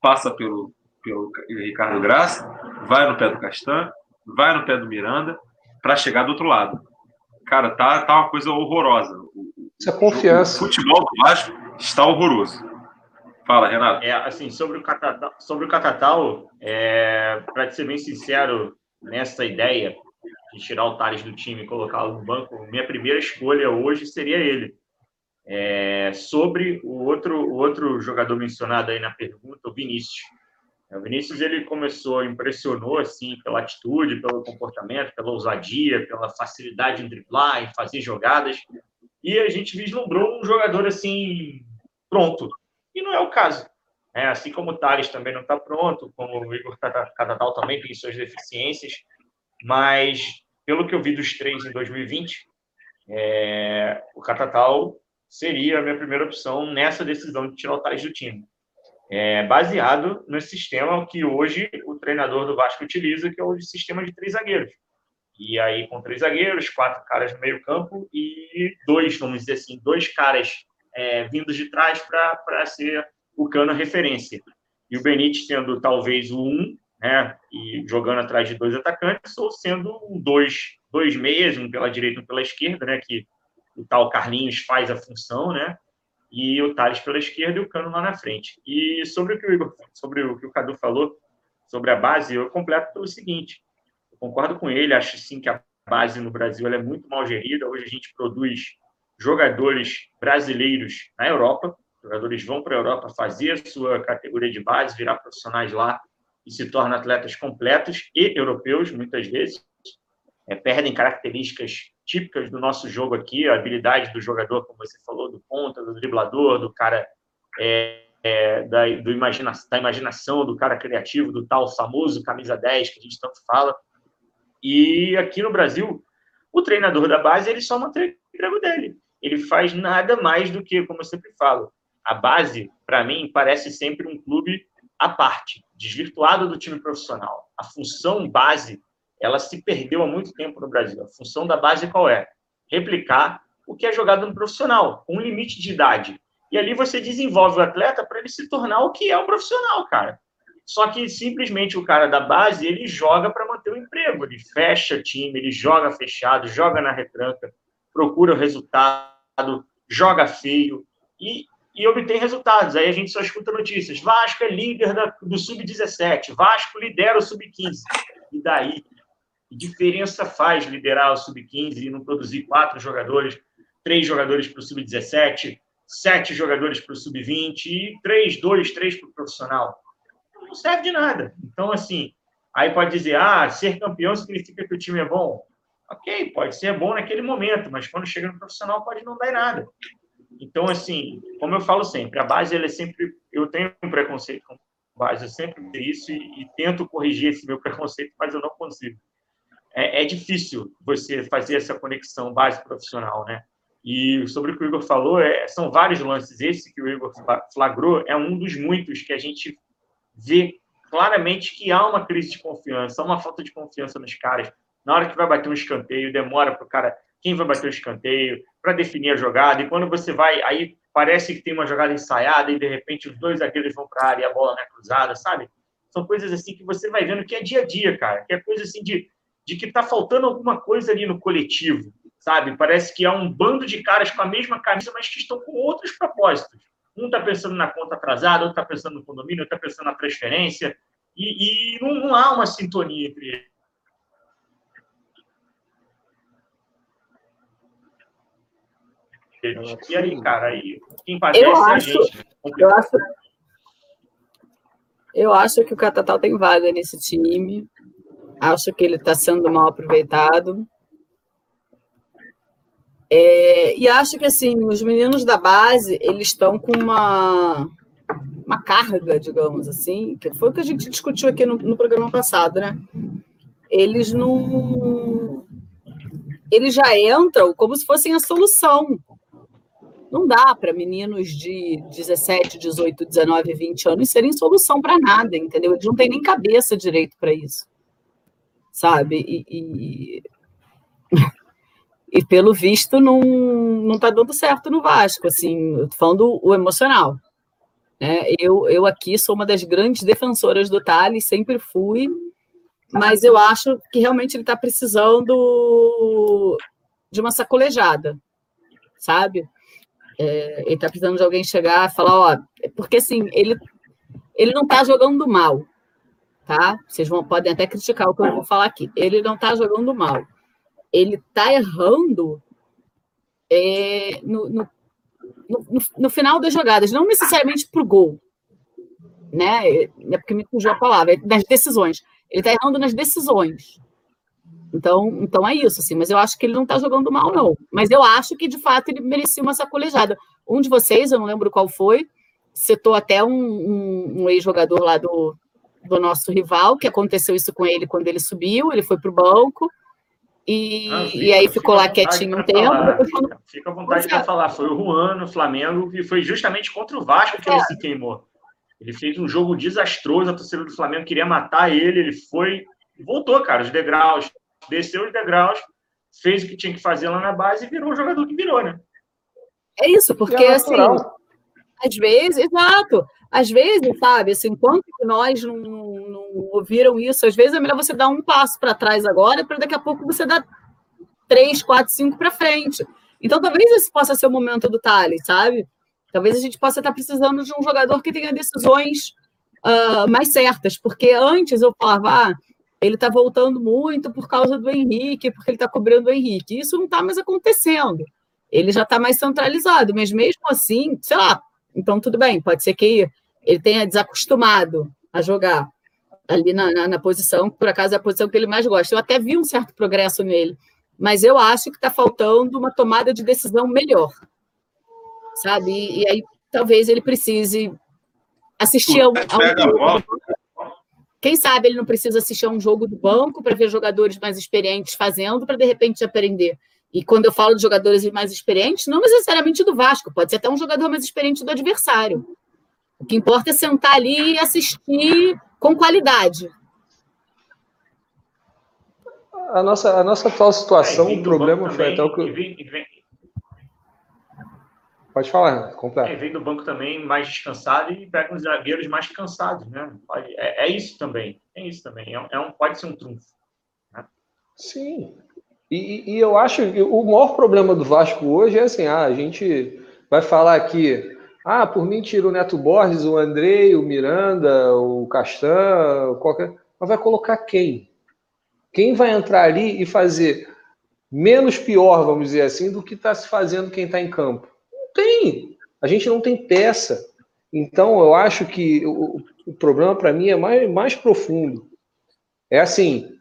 passa pelo, pelo Ricardo Graça, vai no pé do Castan, vai no pé do Miranda, para chegar do outro lado. Cara, tá, tá uma coisa horrorosa. Isso é confiança. O futebol do Vasco está horroroso. Fala, Renato. É, assim, sobre o Catatal, sobre o Catatal é, para ser bem sincero, nessa ideia de tirar o Thales do time e colocá-lo no banco, minha primeira escolha hoje seria ele. É, sobre o outro, o outro jogador mencionado aí na pergunta, o Vinícius. O Vinícius ele começou, impressionou assim pela atitude, pelo comportamento, pela ousadia, pela facilidade em driblar, em fazer jogadas, e a gente vislumbrou um jogador assim pronto. E não é o caso. É, assim como o Thales também não está pronto, como o Igor [laughs] Catatal também tem suas deficiências, mas pelo que eu vi dos três em 2020, é, o Catatal seria a minha primeira opção nessa decisão de tirar o Thales do time. É, baseado no sistema que hoje o treinador do Vasco utiliza, que é o sistema de três zagueiros. E aí, com três zagueiros, quatro caras no meio-campo e dois, vamos dizer assim, dois caras é, vindos de trás para ser o cano referência. E o Benítez sendo talvez o um, né, e jogando atrás de dois atacantes, ou sendo um dois, dois meias, um pela direita e um pela esquerda, né, que o tal Carlinhos faz a função, né, e o Thales pela esquerda e o Cano lá na frente. E sobre o que o Igor, sobre o que o Cadu falou, sobre a base, eu completo pelo seguinte, eu concordo com ele, acho sim que a base no Brasil é muito mal gerida, hoje a gente produz jogadores brasileiros na Europa. Jogadores vão para a Europa fazer a sua categoria de base, virar profissionais lá e se tornam atletas completos e europeus, muitas vezes. É, perdem características típicas do nosso jogo aqui, a habilidade do jogador, como você falou, do ponta, do driblador, do cara é, é, da, imagina, da imaginação, do cara criativo, do tal famoso camisa 10 que a gente tanto fala. E aqui no Brasil, o treinador da base ele só mantém o emprego dele ele faz nada mais do que, como eu sempre falo, a base, para mim, parece sempre um clube à parte, desvirtuado do time profissional. A função base, ela se perdeu há muito tempo no Brasil. A função da base qual é? Replicar o que é jogado no profissional, com um limite de idade. E ali você desenvolve o atleta para ele se tornar o que é um profissional, cara. Só que simplesmente o cara da base, ele joga para manter o emprego, ele fecha time, ele joga fechado, joga na retranca, procura o resultado joga feio e, e obtém resultados. Aí a gente só escuta notícias. Vasco é líder da, do Sub-17, Vasco lidera o Sub-15. E daí? Que diferença faz liderar o Sub-15 e não produzir quatro jogadores, três jogadores para o Sub-17, sete jogadores para o Sub-20 e três, dois, três para o profissional? Não serve de nada. Então, assim, aí pode dizer, ah, ser campeão significa que o time é bom. Ok, pode ser bom naquele momento, mas quando chega no profissional pode não dar em nada. Então, assim, como eu falo sempre, a base ela é sempre. Eu tenho um preconceito com base, eu sempre isso e, e tento corrigir esse meu preconceito, mas eu não consigo. É, é, difícil você fazer essa conexão base profissional, né? E sobre o que o Igor falou, é, são vários lances. Esse que o Igor flagrou é um dos muitos que a gente vê claramente que há uma crise de confiança, há uma falta de confiança nos caras na hora que vai bater um escanteio, demora para o cara, quem vai bater o escanteio, para definir a jogada, e quando você vai, aí parece que tem uma jogada ensaiada e de repente os dois zagueiros vão para a área e a bola não é cruzada, sabe? São coisas assim que você vai vendo que é dia a dia, cara, que é coisa assim de, de que está faltando alguma coisa ali no coletivo, sabe? Parece que há um bando de caras com a mesma camisa, mas que estão com outros propósitos. Um está pensando na conta atrasada, outro está pensando no condomínio, outro está pensando na transferência, e, e não, não há uma sintonia entre eles. E aí, cara, aí, quem padece eu acho, é a gente. Eu acho, eu acho que o Catatal tem vaga nesse time. Acho que ele está sendo mal aproveitado. É, e acho que assim, os meninos da base, eles estão com uma, uma carga, digamos assim, que foi o que a gente discutiu aqui no, no programa passado, né? Eles não. Eles já entram como se fossem a solução. Não dá para meninos de 17, 18, 19, 20 anos serem solução para nada, entendeu? Eles não têm nem cabeça direito para isso. Sabe? E, e e pelo visto não não está dando certo no Vasco, assim, falando o emocional. Né? Eu, eu aqui sou uma das grandes defensoras do Thales, sempre fui, mas eu acho que realmente ele está precisando de uma sacolejada, sabe? É, ele está precisando de alguém chegar e falar, ó, porque assim, ele, ele não está jogando mal, tá? Vocês vão, podem até criticar o que eu vou falar aqui. Ele não está jogando mal ele está errando é, no, no, no, no, final das jogadas, não necessariamente para o gol, né? É porque me fugiu a palavra, é nas decisões. Ele está errando nas decisões. Então, então é isso, assim, mas eu acho que ele não está jogando mal, não. Mas eu acho que, de fato, ele merecia uma sacolejada. Um de vocês, eu não lembro qual foi, citou até um, um, um ex-jogador lá do, do nosso rival, que aconteceu isso com ele quando ele subiu, ele foi para o banco, e, ah, fica, e aí ficou lá quietinho um tempo. Fica, fica à vontade para falar. Foi o Juan no Flamengo e foi justamente contra o Vasco que é. ele se queimou. Ele fez um jogo desastroso, a torcida do Flamengo queria matar ele, ele foi e voltou, cara, os degraus, desceu os degraus, fez o que tinha que fazer lá na base e virou o jogador que virou, né? É isso, porque é assim, às vezes, exato, às vezes, sabe, assim, enquanto nós não, não, ouviram isso, às vezes é melhor você dar um passo para trás agora, para daqui a pouco você dar três, quatro, cinco para frente. Então, talvez esse possa ser o momento do Thales, sabe? Talvez a gente possa estar precisando de um jogador que tenha decisões uh, mais certas, porque antes eu falava, ah, ele está voltando muito por causa do Henrique, porque ele está cobrando o Henrique. Isso não está mais acontecendo. Ele já está mais centralizado, mas mesmo assim, sei lá, então tudo bem, pode ser que ele tenha desacostumado a jogar ali na, na, na, posição, por acaso é a posição que ele mais gosta. Eu até vi um certo progresso nele, mas eu acho que está faltando uma tomada de decisão melhor, sabe? E, e aí talvez ele precise assistir a a um quem sabe ele não precisa assistir a um jogo do banco para ver jogadores mais experientes fazendo, para de repente aprender. E quando eu falo de jogadores mais experientes, não necessariamente do Vasco, pode ser até um jogador mais experiente do adversário. O que importa é sentar ali e assistir com qualidade. A nossa, a nossa atual situação, é, o problema foi até o que. Vem, vem... Pode falar, completo. É, vem do banco também mais descansado e pega os zagueiros mais cansados, né? É, é isso também. É isso também. É, é um, pode ser um trunfo. Né? Sim. E, e, eu acho que o maior problema do Vasco hoje é assim: ah, a gente vai falar aqui ah, por mim tira o Neto Borges, o Andrei, o Miranda, o Castan, qualquer. Mas vai colocar quem? Quem vai entrar ali e fazer menos pior, vamos dizer assim, do que está se fazendo quem está em campo? Não tem. A gente não tem peça. Então, eu acho que o, o problema para mim é mais, mais profundo. É assim: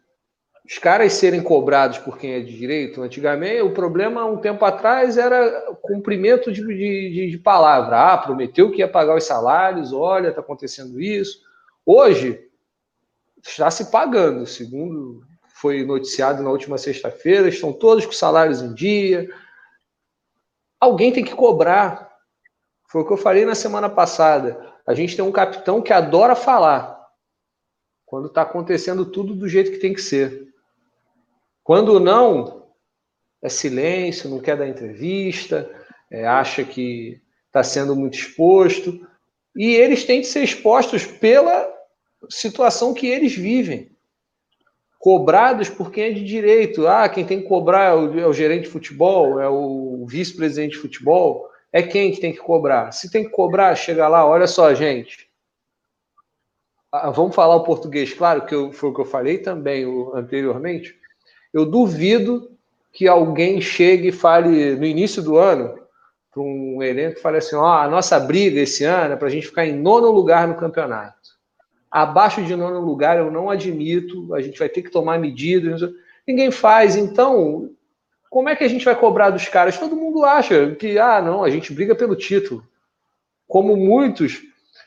os caras serem cobrados por quem é de direito, antigamente, o problema, um tempo atrás, era cumprimento de, de, de palavra. Ah, prometeu que ia pagar os salários, olha, está acontecendo isso. Hoje, está se pagando, segundo foi noticiado na última sexta-feira, estão todos com salários em dia. Alguém tem que cobrar. Foi o que eu falei na semana passada. A gente tem um capitão que adora falar quando está acontecendo tudo do jeito que tem que ser. Quando não, é silêncio, não quer dar entrevista, é, acha que está sendo muito exposto. E eles têm que ser expostos pela situação que eles vivem. Cobrados por quem é de direito. Ah, quem tem que cobrar é o, é o gerente de futebol, é o vice-presidente de futebol. É quem que tem que cobrar. Se tem que cobrar, chega lá, olha só, gente. Ah, vamos falar o português, claro, que eu, foi o que eu falei também anteriormente. Eu duvido que alguém chegue e fale no início do ano para um elenco fale assim: ó, a nossa briga esse ano é para a gente ficar em nono lugar no campeonato. abaixo de nono lugar eu não admito, a gente vai ter que tomar medidas. Ninguém faz, então como é que a gente vai cobrar dos caras? Todo mundo acha que, ah, não, a gente briga pelo título. Como muitos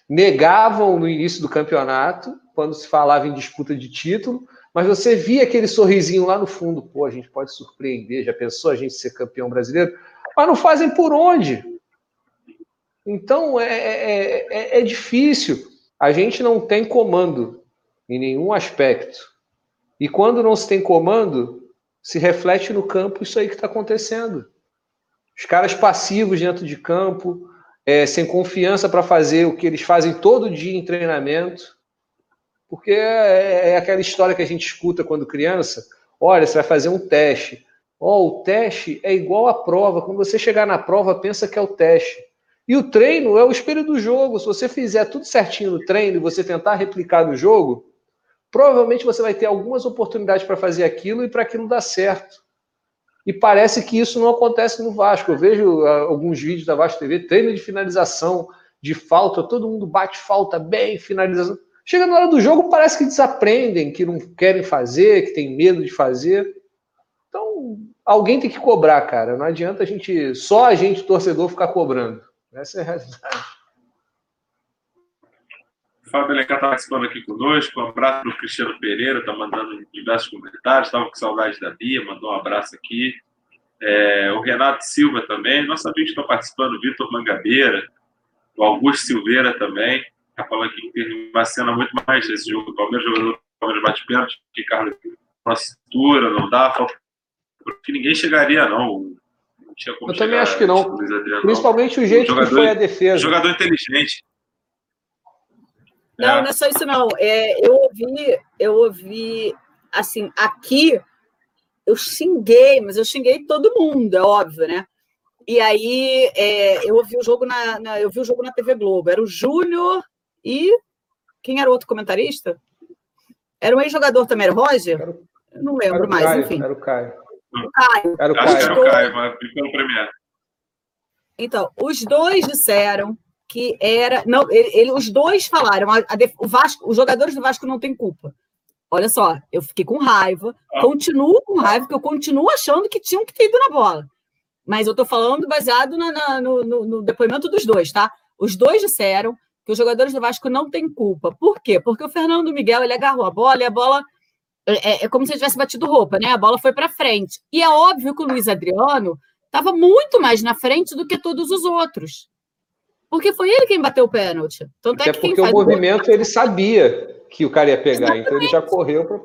negavam no início do campeonato, quando se falava em disputa de título, mas você via aquele sorrisinho lá no fundo, pô, a gente pode surpreender, já pensou a gente ser campeão brasileiro? Mas não fazem por onde? Então é, é, é, é difícil. A gente não tem comando em nenhum aspecto. E quando não se tem comando, se reflete no campo isso aí que está acontecendo. Os caras passivos dentro de campo, é, sem confiança para fazer o que eles fazem todo dia em treinamento. Porque é, é, aquela história que a gente escuta quando criança. Olha, você vai fazer um teste. Oh, o teste é igual à prova. Quando você chegar na prova, pensa que é o teste. E o treino é o espelho do jogo. Se você fizer tudo certinho no treino e você tentar replicar no jogo, provavelmente você vai ter algumas oportunidades para fazer aquilo e para aquilo dar certo. E parece que isso não acontece no Vasco. Eu vejo ah, alguns vídeos da Vasco TV, treino de finalização, de falta, todo mundo bate falta bem, finalização. Chega na hora do jogo, parece que desaprendem, que não querem fazer, que tem medo de fazer. Então, alguém tem que cobrar, cara. Não adianta a gente, só a gente, torcedor, ficar cobrando. Essa é a realidade. Fábio Alencar está participando aqui conosco. Um abraço para o Cristiano Pereira, está mandando diversos comentários. Estava com saudade da Bia, mandou um abraço aqui. É, o Renato Silva também. Nosso amigo está participando, Vitor Mangabeira. O Augusto Silveira também. Está falando aqui que tem uma cena muito mais desse jogo. O Palmeiras jogador o Palmeiras bate pênalti, que Carlos uma cintura, não dá. Porque ninguém chegaria, não. não Eu também acho que não. Principalmente o jeito jogador, que foi a defesa. Jogador inteligente. Não, é. não é só isso, não. É, eu ouvi, eu ouvi, assim, aqui eu xinguei, mas eu xinguei todo mundo, é óbvio, né? E aí é, eu ouvi o jogo na, na, eu vi o jogo na TV Globo. Era o Júnior e quem era o outro comentarista? Era um ex-jogador também, era o Roger? Era, eu não lembro mais, Caio, enfim. Era o Caio. O Caio. Era o Caio. Era o Caio, mas pelo Premier. Então, os dois disseram que era. Não, ele, ele os dois falaram. A, a, o Vasco, os jogadores do Vasco não têm culpa. Olha só, eu fiquei com raiva, ah. continuo com raiva, porque eu continuo achando que tinham que ter ido na bola. Mas eu estou falando baseado na, na, no, no, no, depoimento dos dois, tá? Os dois disseram que os jogadores do Vasco não têm culpa. Por quê? Porque o Fernando Miguel ele agarrou a bola e a bola é, é, é como se ele tivesse batido roupa, né? A bola foi para frente. E é óbvio que o Luiz Adriano estava muito mais na frente do que todos os outros. Porque foi ele quem bateu o pênalti. Tanto Até é que porque o movimento ele sabia que o cara ia pegar, Exatamente. então ele já correu para.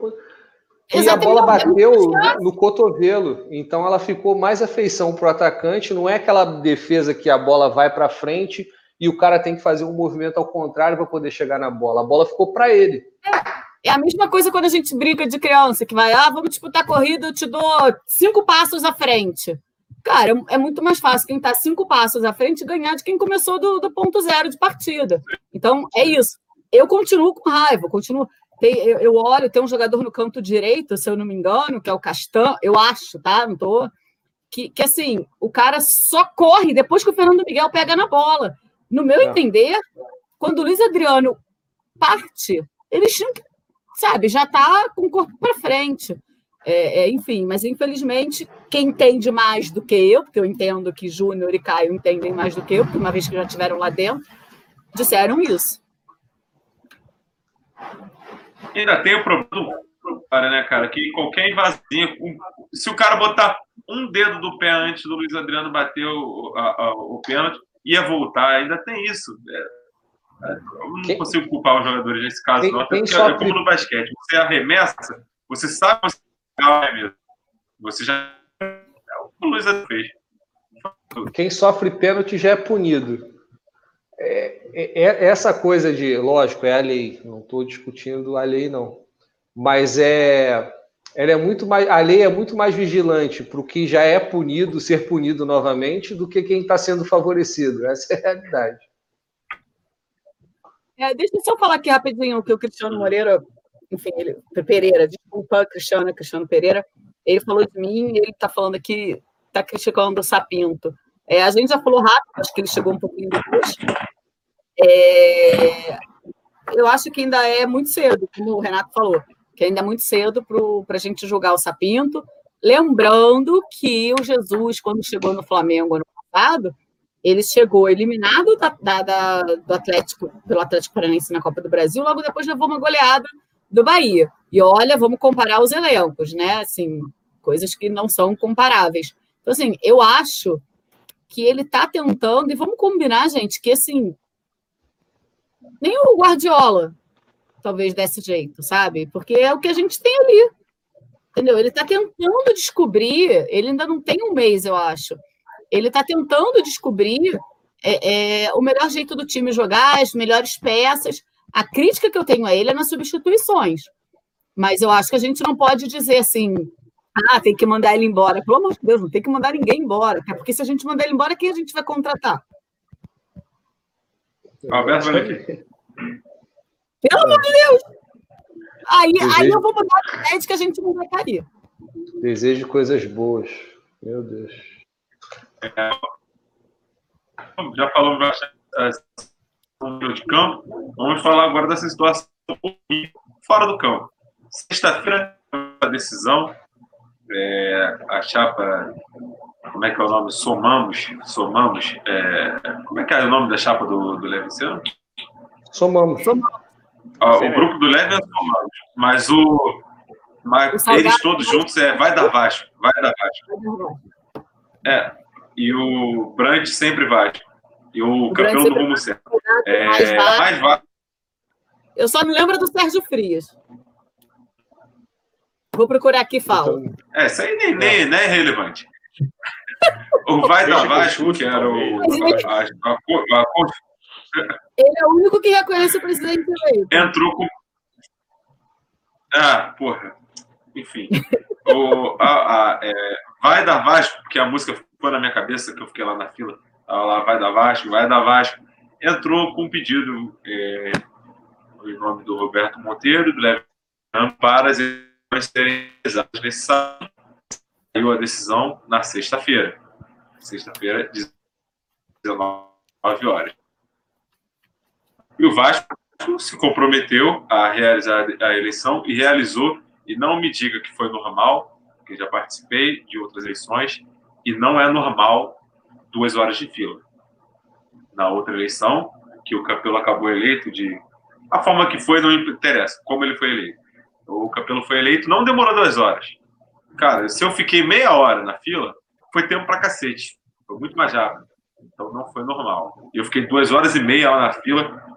E Exatamente. a bola bateu no cotovelo, então ela ficou mais afeição para o atacante. Não é aquela defesa que a bola vai para frente e o cara tem que fazer um movimento ao contrário para poder chegar na bola. A bola ficou para ele. É. é. a mesma coisa quando a gente brinca de criança, que vai, ah, vamos disputar corrida, eu te dou cinco passos à frente. Cara, é muito mais fácil quem está cinco passos à frente ganhar de quem começou do, do, ponto zero de partida. Então, é isso. Eu continuo com raiva, continuo. Tem, eu, eu, olho, tem um jogador no canto direito, se eu não me engano, que é o Castan, eu acho, tá? Não tô. Que, que assim, o cara só corre depois que o Fernando Miguel pega na bola. No meu é. entender, quando o Luiz Adriano parte, eles tinham que, sabe, já tá com o corpo para frente. É, é, enfim, mas infelizmente, quem entende mais do que eu, porque eu entendo que Júnior e Caio entendem mais do que eu, porque uma vez que já estiveram lá dentro, disseram isso. Ainda tem o problema cara, né, cara? Que qualquer invasinha, se o cara botar um dedo do pé antes do Luiz Adriano bater o, a, a, o pênalti, ia voltar. Ainda tem isso. É, eu não quem, consigo culpar os jogadores nesse caso, quem, não. Até porque é como no basquete. Você arremessa, você sabe que é mesmo. Você já. O Luiz fez. Quem sofre pênalti já é punido. É, é, é, essa coisa de, lógico, é a lei. Não estou discutindo a lei, não. Mas é, ela é muito mais, a lei é muito mais vigilante para o que já é punido ser punido novamente do que quem está sendo favorecido. Essa é a realidade. É, deixa eu só falar aqui rapidinho que o Cristiano Moreira enfim, ele, Pereira, desculpa, Cristiano, Cristiano Pereira, ele falou de mim e ele está falando aqui, está criticando o Sapinto. É, a gente já falou rápido, acho que ele chegou um pouquinho depois. É, eu acho que ainda é muito cedo, como o Renato falou, que ainda é muito cedo para a gente julgar o Sapinto. Lembrando que o Jesus, quando chegou no Flamengo ano passado, ele chegou eliminado da, da, da, do Atlético, pelo Atlético Paranaense na Copa do Brasil, logo depois levou uma goleada do Bahia. E olha, vamos comparar os elencos, né? Assim, coisas que não são comparáveis. Então, assim, eu acho que ele está tentando, e vamos combinar, gente, que assim, nem o Guardiola talvez desse jeito, sabe? Porque é o que a gente tem ali. Entendeu? Ele está tentando descobrir, ele ainda não tem um mês, eu acho. Ele está tentando descobrir é, é, o melhor jeito do time jogar, as melhores peças. A crítica que eu tenho a ele é nas substituições. Mas eu acho que a gente não pode dizer assim, ah, tem que mandar ele embora. Pelo amor de Deus, não tem que mandar ninguém embora. Porque se a gente mandar ele embora, quem a gente vai contratar? Alberto Valentim. Pelo amor de Deus! Aí, Desejo... aí eu vou mudar a ideia de que a gente não vai cair. Desejo coisas boas. Meu Deus. É, já falamos bastante de campo. Vamos falar agora dessa situação fora do campo. Sexta-feira, a decisão. É, a chapa, como é que é o nome? Somamos, somamos. É, como é que é o nome da chapa do, do Levinciano? Somamos. Somamos. Ah, o grupo do Leve é somamos, mas o, mas o eles todos juntos é vai dar Vasco, vai dar Vasco. É, e o Brandt sempre Vasco. E o, o campeão do rumo certo. É, mais Vasco. Eu só me lembro do Sérgio Frias. Vou procurar aqui e falo. É, isso aí nem, nem, nem é relevante. [laughs] O Vai da Vasco, que era o. A, a, a, ele é o único que reconhece o presidente eleito. Entrou com. Ah, porra. Enfim. o, a, a, é, vai da Vasco, porque a música ficou na minha cabeça, que eu fiquei lá na fila. Lá, vai da Vasco, vai da Vasco. Entrou com um pedido é, em nome do Roberto Monteiro, do Leve para as eleições serem realizadas nesse sábado. Saiu a decisão na sexta-feira. Sexta-feira, 19 horas. E o Vasco se comprometeu a realizar a eleição e realizou. E não me diga que foi normal, porque já participei de outras eleições, e não é normal duas horas de fila. Na outra eleição, que o Capelo acabou eleito de. A forma que foi não interessa, como ele foi eleito. O Capelo foi eleito, não demorou duas horas. Cara, se eu fiquei meia hora na fila, foi tempo pra cacete. Foi muito mais rápido. Então não foi normal. Eu fiquei duas horas e meia lá na fila,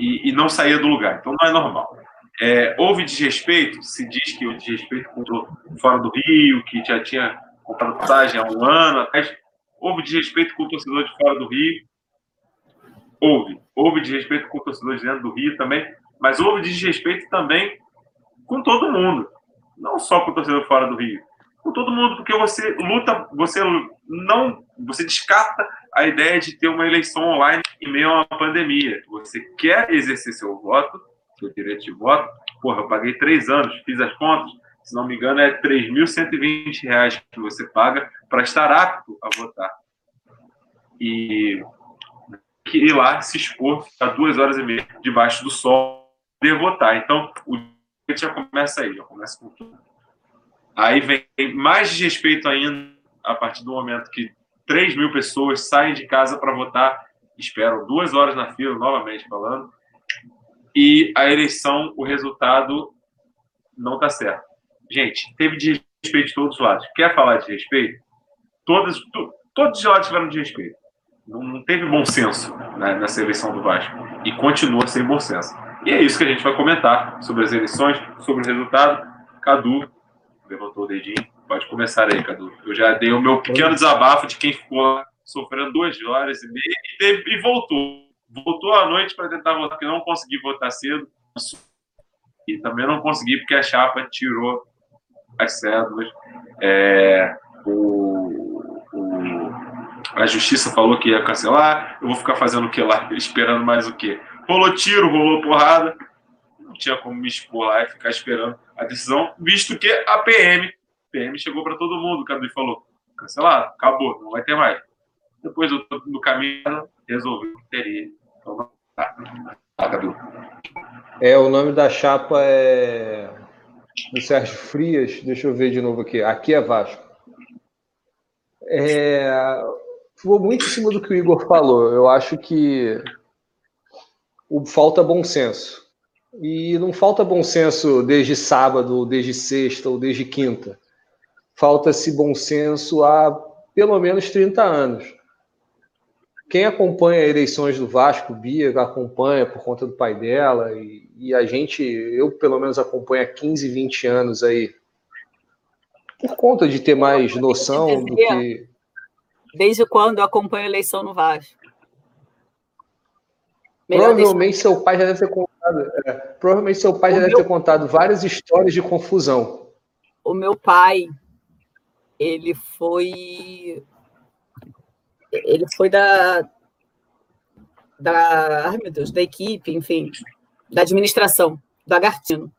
e, e não saía do lugar. Então não é normal. É, houve desrespeito, se diz que o desrespeito contou fora do Rio, que já tinha comprado passagem há um ano atrás. Houve desrespeito com o torcedor de fora do Rio. Houve. Houve desrespeito com o torcedor de dentro do Rio também. Mas houve desrespeito também com todo mundo. Não só com o torcedor fora do Rio. Com todo mundo, porque você luta, você não. Você descarta a ideia de ter uma eleição online em meio a uma pandemia. Você quer exercer seu voto, seu direito de voto. Porra, eu paguei três anos, fiz as contas. Se não me engano, é R$ 3.120 que você paga para estar apto a votar. E ir lá se expor, ficar duas horas e meia debaixo do sol, de votar. Então, o já começa aí, já começa com tudo. Aí vem mais desrespeito ainda a partir do momento que 3 mil pessoas saem de casa para votar, esperam duas horas na fila, novamente falando, e a eleição, o resultado não está certo. Gente, teve de respeito de todos os lados. Quer falar de respeito? Todos, todos os lados tiveram de respeito. Não, não teve bom senso né, nessa eleição do Vasco. E continua sem bom senso. E é isso que a gente vai comentar sobre as eleições, sobre o resultado. Cadu levantou o dedinho. Pode começar aí, Cadu. Eu já dei o meu pequeno desabafo de quem ficou sofrendo duas horas e meia e, voltou. Voltou à noite para tentar votar, porque não consegui votar cedo. E também não consegui porque a chapa tirou as cédulas. É, o, o, a justiça falou que ia cancelar. Eu vou ficar fazendo o que lá? [laughs] Esperando mais o quê? Rolou tiro, rolou porrada. Tinha como me expor lá e ficar esperando a decisão, visto que a PM PM chegou para todo mundo, o Cadu falou, cancelado, acabou, não vai ter mais. Depois do, caminho, resolveu que teria. Então, tá. Tá, Cadu. É, o nome da chapa é do Sérgio Frias. Deixa eu ver de novo aqui. Aqui é Vasco. É, foi muito em cima do que o Igor falou. Eu acho que o, falta bom senso. E não falta bom senso desde sábado, ou desde sexta, ou desde quinta. Falta-se bom senso há pelo menos 30 anos. Quem acompanha eleições do Vasco, Bia acompanha por conta do pai dela, e, e a gente, eu pelo menos acompanho há 15, 20 anos aí, por conta de ter mais noção do que. Desde quando eu acompanho a eleição no Vasco? Provavelmente seu pai já deve ter contado. É, provavelmente seu pai o já meu... deve ter contado várias histórias de confusão. O meu pai, ele foi. Ele foi da. Da. Ai, meu Deus, da equipe, enfim, da administração, do Agartino.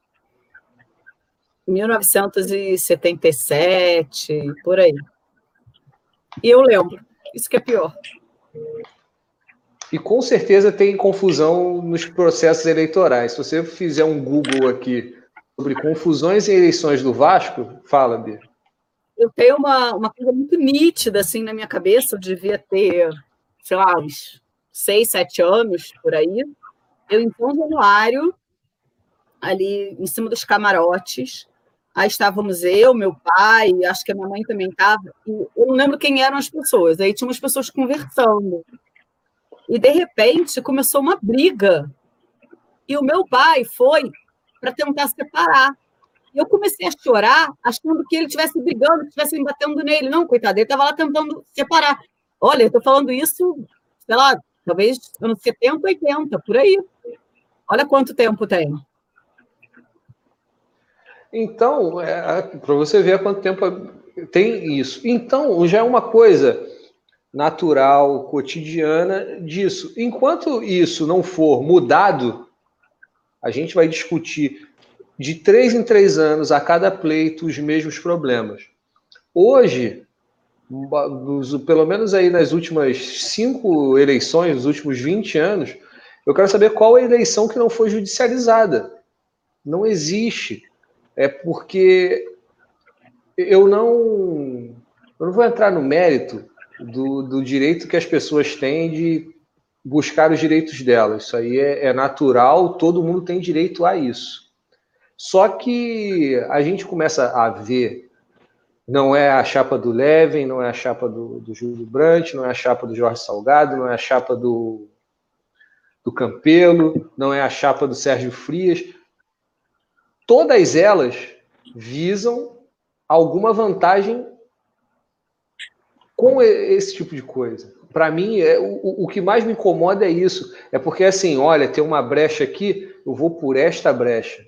1977, por aí. E eu lembro. Isso que é pior. E com certeza tem confusão nos processos eleitorais. Se você fizer um Google aqui sobre confusões em eleições do Vasco, fala, Bia. Eu tenho uma, uma coisa muito nítida assim na minha cabeça. Eu devia ter, sei lá, uns seis, sete anos por aí. Eu, em São Januário, ali em cima dos camarotes, Aí estávamos eu, meu pai, acho que a minha mãe também estava. Eu não lembro quem eram as pessoas. Aí tinha umas pessoas conversando. E de repente começou uma briga. E o meu pai foi para tentar separar. Eu comecei a chorar, achando que ele estivesse brigando, que estivesse batendo nele. Não, coitado, ele estava lá tentando separar. Olha, eu estou falando isso, sei lá, talvez anos 70, 80, por aí. Olha quanto tempo tem. Então, é, para você ver há quanto tempo tem isso. Então, já é uma coisa natural, cotidiana disso. Enquanto isso não for mudado, a gente vai discutir de três em três anos a cada pleito os mesmos problemas. Hoje, pelo menos aí nas últimas cinco eleições, nos últimos 20 anos, eu quero saber qual é a eleição que não foi judicializada. Não existe é porque eu não, eu não vou entrar no mérito do, do direito que as pessoas têm de buscar os direitos delas. Isso aí é, é natural, todo mundo tem direito a isso. Só que a gente começa a ver não é a chapa do Levin, não é a chapa do, do Júlio Brandt, não é a chapa do Jorge Salgado, não é a chapa do, do Campelo, não é a chapa do Sérgio Frias todas elas visam alguma vantagem com esse tipo de coisa. Para mim, é, o, o que mais me incomoda é isso. É porque, assim, olha, tem uma brecha aqui, eu vou por esta brecha.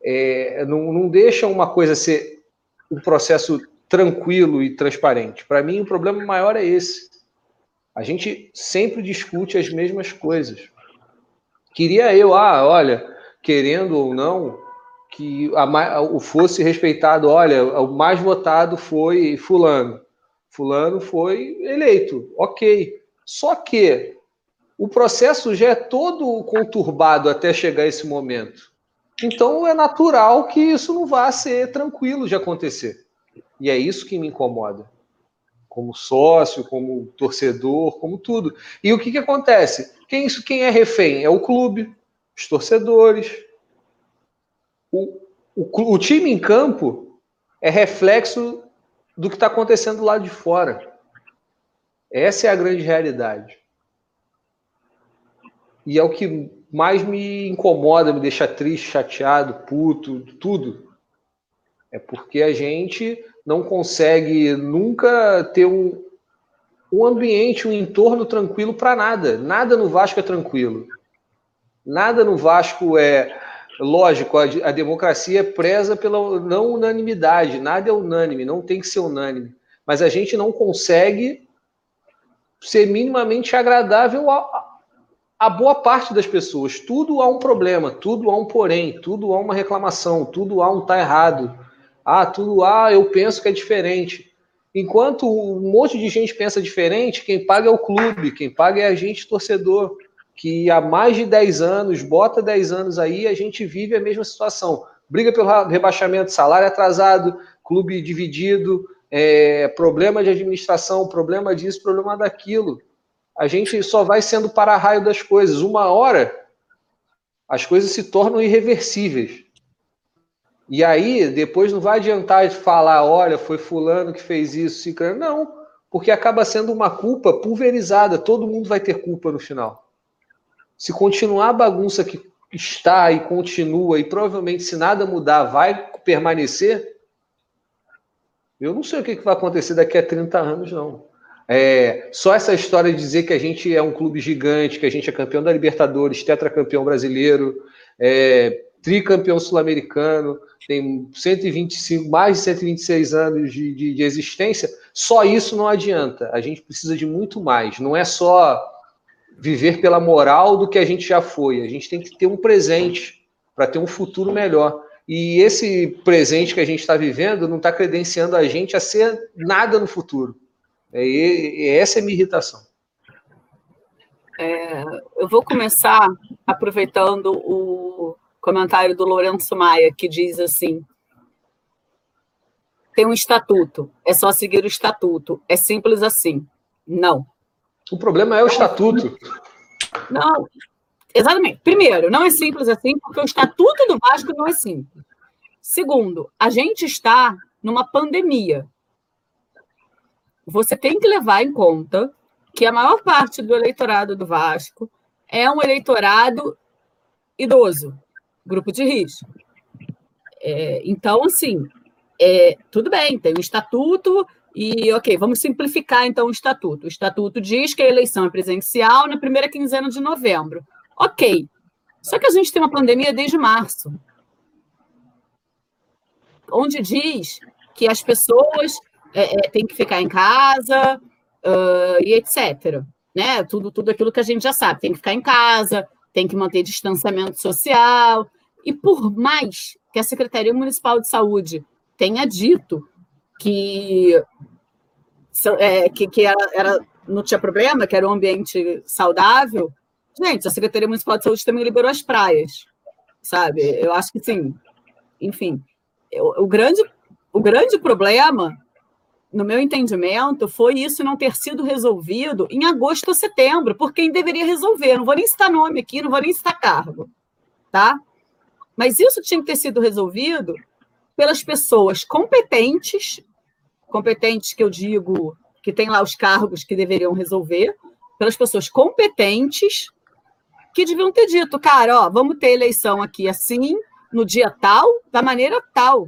É, não, não deixa uma coisa ser um processo tranquilo e transparente. Para mim, o problema maior é esse. A gente sempre discute as mesmas coisas. Queria eu, ah, olha, querendo ou não, que a, o fosse respeitado, olha, o mais votado foi fulano. Fulano foi eleito, ok. Só que o processo já é todo conturbado até chegar esse momento. Então é natural que isso não vá ser tranquilo de acontecer. E é isso que me incomoda. Como sócio, como torcedor, como tudo. E o que, que acontece? Quem, quem é refém? É o clube, os torcedores, o, o, o time em campo é reflexo do que está acontecendo lá de fora. Essa é a grande realidade. E é o que mais me incomoda, me deixa triste, chateado, puto, tudo. É porque a gente não consegue nunca ter um, um ambiente, um entorno tranquilo para nada. Nada no Vasco é tranquilo. Nada no Vasco é Lógico, a, a democracia preza pela não unanimidade, nada é unânime, não tem que ser unânime. Mas a gente não consegue ser minimamente agradável a, a boa parte das pessoas. Tudo há um problema, tudo há um porém, tudo há uma reclamação, tudo há um tá errado. Ah, tudo há, eu penso que é diferente. Enquanto um monte de gente pensa diferente, quem paga é o clube, quem paga é a gente torcedor. Que há mais de 10 anos, bota 10 anos aí, a gente vive a mesma situação. Briga pelo rebaixamento, salário atrasado, clube dividido, é, problema de administração, problema disso, problema daquilo. A gente só vai sendo para-raio das coisas. Uma hora, as coisas se tornam irreversíveis. E aí, depois não vai adiantar falar, olha, foi fulano que fez isso, ciclano. Não, porque acaba sendo uma culpa pulverizada. Todo mundo vai ter culpa no final. Se continuar a bagunça que está e continua, e provavelmente, se nada mudar, vai permanecer, eu não sei o que vai acontecer daqui a 30 anos, não. É, só essa história de dizer que a gente é um clube gigante, que a gente é campeão da Libertadores, tetracampeão brasileiro, é, tricampeão sul-americano, tem 125, mais de 126 anos de, de, de, existência, só isso não adianta. A gente precisa de muito mais. Não é só viver pela moral do que a gente já foi. A gente tem que ter um presente para ter um futuro melhor. E esse presente que a gente está vivendo não está credenciando a gente a ser nada no futuro. É, e, essa é a minha irritação. É, eu vou começar aproveitando o comentário do Lourenço Maia, que diz assim: tem um estatuto, é só seguir o estatuto. É simples assim. Não. O problema é o estatuto. Não, Exatamente. Primeiro, não é simples assim, porque o estatuto do Vasco não é simples. Segundo, a gente está numa pandemia. Você tem que levar em conta que a maior parte do eleitorado do Vasco é um eleitorado idoso, grupo de risco. É, então, assim, é, tudo bem, tem um estatuto e, ok, vamos simplificar então o estatuto. O estatuto diz que a eleição é presencial na primeira quinzena de novembro. Ok. Só que a gente tem uma pandemia desde março, onde diz que as pessoas é, é, têm que ficar em casa uh, e etc. Né? Tudo, tudo aquilo que a gente já sabe. Tem que ficar em casa, tem que manter distanciamento social. E por mais que a Secretaria Municipal de Saúde tenha dito que, é, que, que era, era, não tinha problema, que era um ambiente saudável, Gente, a Secretaria Municipal de Saúde também liberou as praias, sabe? Eu acho que sim. Enfim, o, o grande, o grande problema, no meu entendimento, foi isso não ter sido resolvido em agosto ou setembro, por quem deveria resolver. Não vou nem citar nome aqui, não vou nem citar cargo, tá? Mas isso tinha que ter sido resolvido pelas pessoas competentes, competentes que eu digo que tem lá os cargos que deveriam resolver, pelas pessoas competentes que deviam ter dito, cara, ó, vamos ter eleição aqui assim, no dia tal, da maneira tal.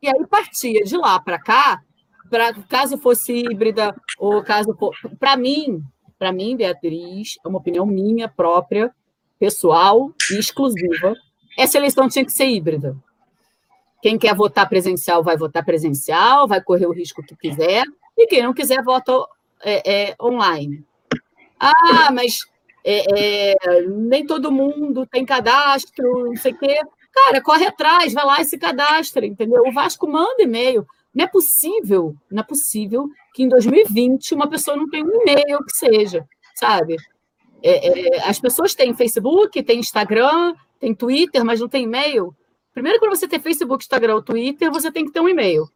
E aí partia de lá para cá, para caso fosse híbrida ou caso para mim, para mim, Beatriz, é uma opinião minha própria, pessoal e exclusiva. Essa eleição tinha que ser híbrida. Quem quer votar presencial vai votar presencial, vai correr o risco que quiser, e quem não quiser vota é, é, online. Ah, mas é, é, nem todo mundo tem cadastro, não sei o quê. Cara, corre atrás, vai lá e se cadastra, entendeu? O Vasco manda e-mail. Não é possível, não é possível que em 2020 uma pessoa não tenha um e-mail que seja, sabe? É, é, as pessoas têm Facebook, têm Instagram, têm Twitter, mas não tem e-mail. Primeiro, quando você tem Facebook, Instagram ou Twitter, você tem que ter um e-mail.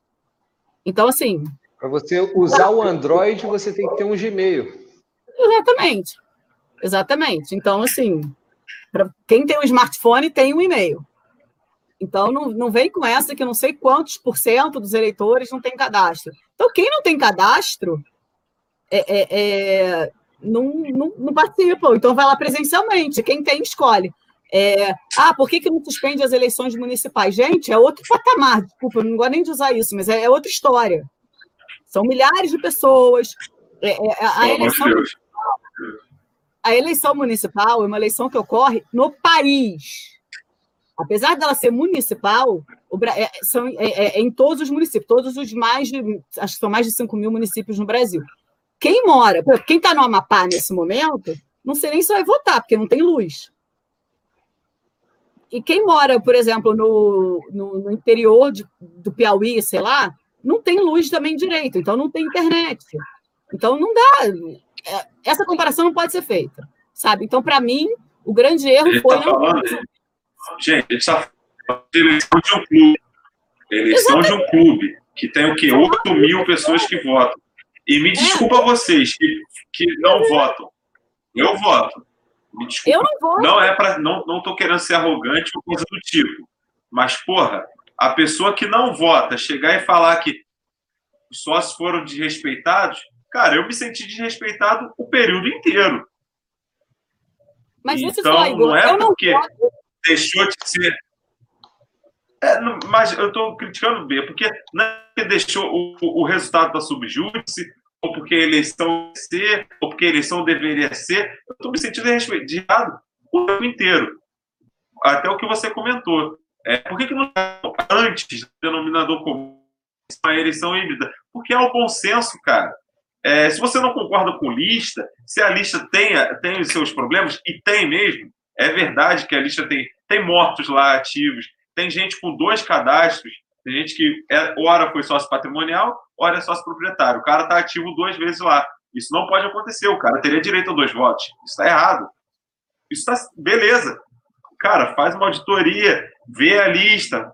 Então, assim. Para você usar o Android, você tem que ter um Gmail. Exatamente. Exatamente. Então, assim, para quem tem um smartphone, tem um e-mail. Então, não, não vem com essa que não sei quantos por cento dos eleitores não tem cadastro. Então, quem não tem cadastro é, é, é, não, não, não participa. Então, vai lá presencialmente. Quem tem, escolhe. É, ah, por que, que não suspende as eleições municipais? Gente, é outro patamar. Desculpa, não gosto nem de usar isso, mas é, é outra história. São milhares de pessoas. É, é, a eleição a eleição municipal é uma eleição que ocorre no país. Apesar dela ser municipal, é, são, é, é, é, em todos os municípios, todos os mais de, acho que são mais de 5 mil municípios no Brasil. Quem mora, quem está no Amapá nesse momento, não sei nem se vai votar, porque não tem luz. E quem mora, por exemplo, no, no, no interior de, do Piauí, sei lá, não tem luz também direito, então não tem internet. Então não dá. É, essa comparação não pode ser feita. sabe? Então, para mim, o grande erro foi. Tá falando, gente, ele está falando de eleição de um clube. Eleição Exatamente. de um clube que tem o quê? 8 mil pessoas que votam. E me é. desculpa é. vocês que, que não votam. Eu voto. Me desculpa. Eu não voto. Não é para não não tô querendo ser arrogante ou coisa do tipo. Mas porra, a pessoa que não vota chegar e falar que os sócios foram desrespeitados, cara, eu me senti desrespeitado o período inteiro. Mas então, só, Igor, não é porque não deixou de ser. É, mas eu estou criticando B, porque não é porque deixou o, o resultado da subjúdice, ou porque a eleição ser, ou porque a eleição deveria ser. Eu estou me sentindo respeitado o tempo inteiro. Até o que você comentou. É, por que, que não antes do denominador comum uma eleição híbrida? Porque é o bom senso, cara. É, se você não concorda com lista, se a lista tem, tem os seus problemas, e tem mesmo, é verdade que a lista tem, tem mortos lá ativos, tem gente com dois cadastros, tem gente que é, ora foi sócio patrimonial, ora é sócio proprietário. O cara está ativo duas vezes lá. Isso não pode acontecer. O cara teria direito a dois votos. Isso está errado. Isso está. Beleza. Cara, faz uma auditoria, vê a lista,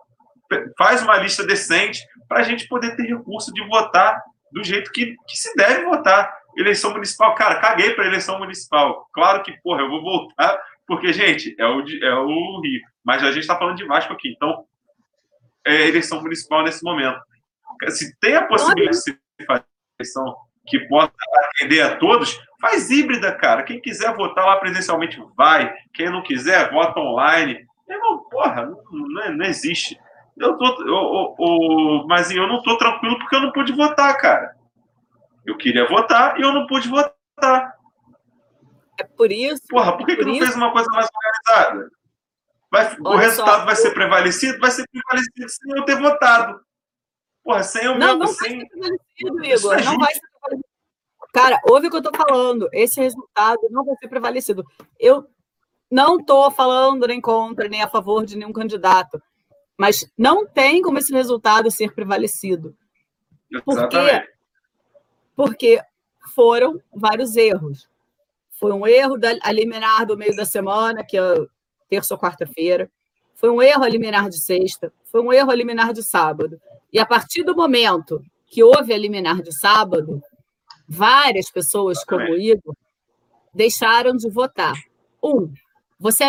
faz uma lista decente para a gente poder ter recurso de votar do jeito que, que se deve votar. Eleição municipal, cara, caguei para eleição municipal. Claro que, porra, eu vou voltar, porque, gente, é o, é o Rio. Mas a gente está falando de Vasco aqui. Então, é eleição municipal nesse momento. Se tem a possibilidade de fazer eleição que possa atender a todos, faz híbrida, cara. Quem quiser votar lá presencialmente, vai. Quem não quiser, vota online. Irmão, porra, não, não, não existe. Eu tô, eu, eu, mas eu não estou tranquilo porque eu não pude votar, cara. Eu queria votar e eu não pude votar. É por isso. Porra, por que, é por que não fez uma coisa mais organizada? Vai, o resultado só, vai ser prevalecido? Vai ser prevalecido sem eu ter votado. Porra, sem eu Não, não sem... vai ser prevalecido, Igor. É não vai ser prevalecido. Cara, ouve o que eu estou falando. Esse resultado não vai ser prevalecido. Eu não estou falando nem contra, nem a favor de nenhum candidato. Mas não tem como esse resultado ser prevalecido. Por quê? Porque foram vários erros. Foi um erro da, a liminar do meio da semana, que é terça ou quarta-feira. Foi um erro a liminar de sexta. Foi um erro a liminar de sábado. E a partir do momento que houve a liminar de sábado, várias pessoas, como o Igor, deixaram de votar. Um, você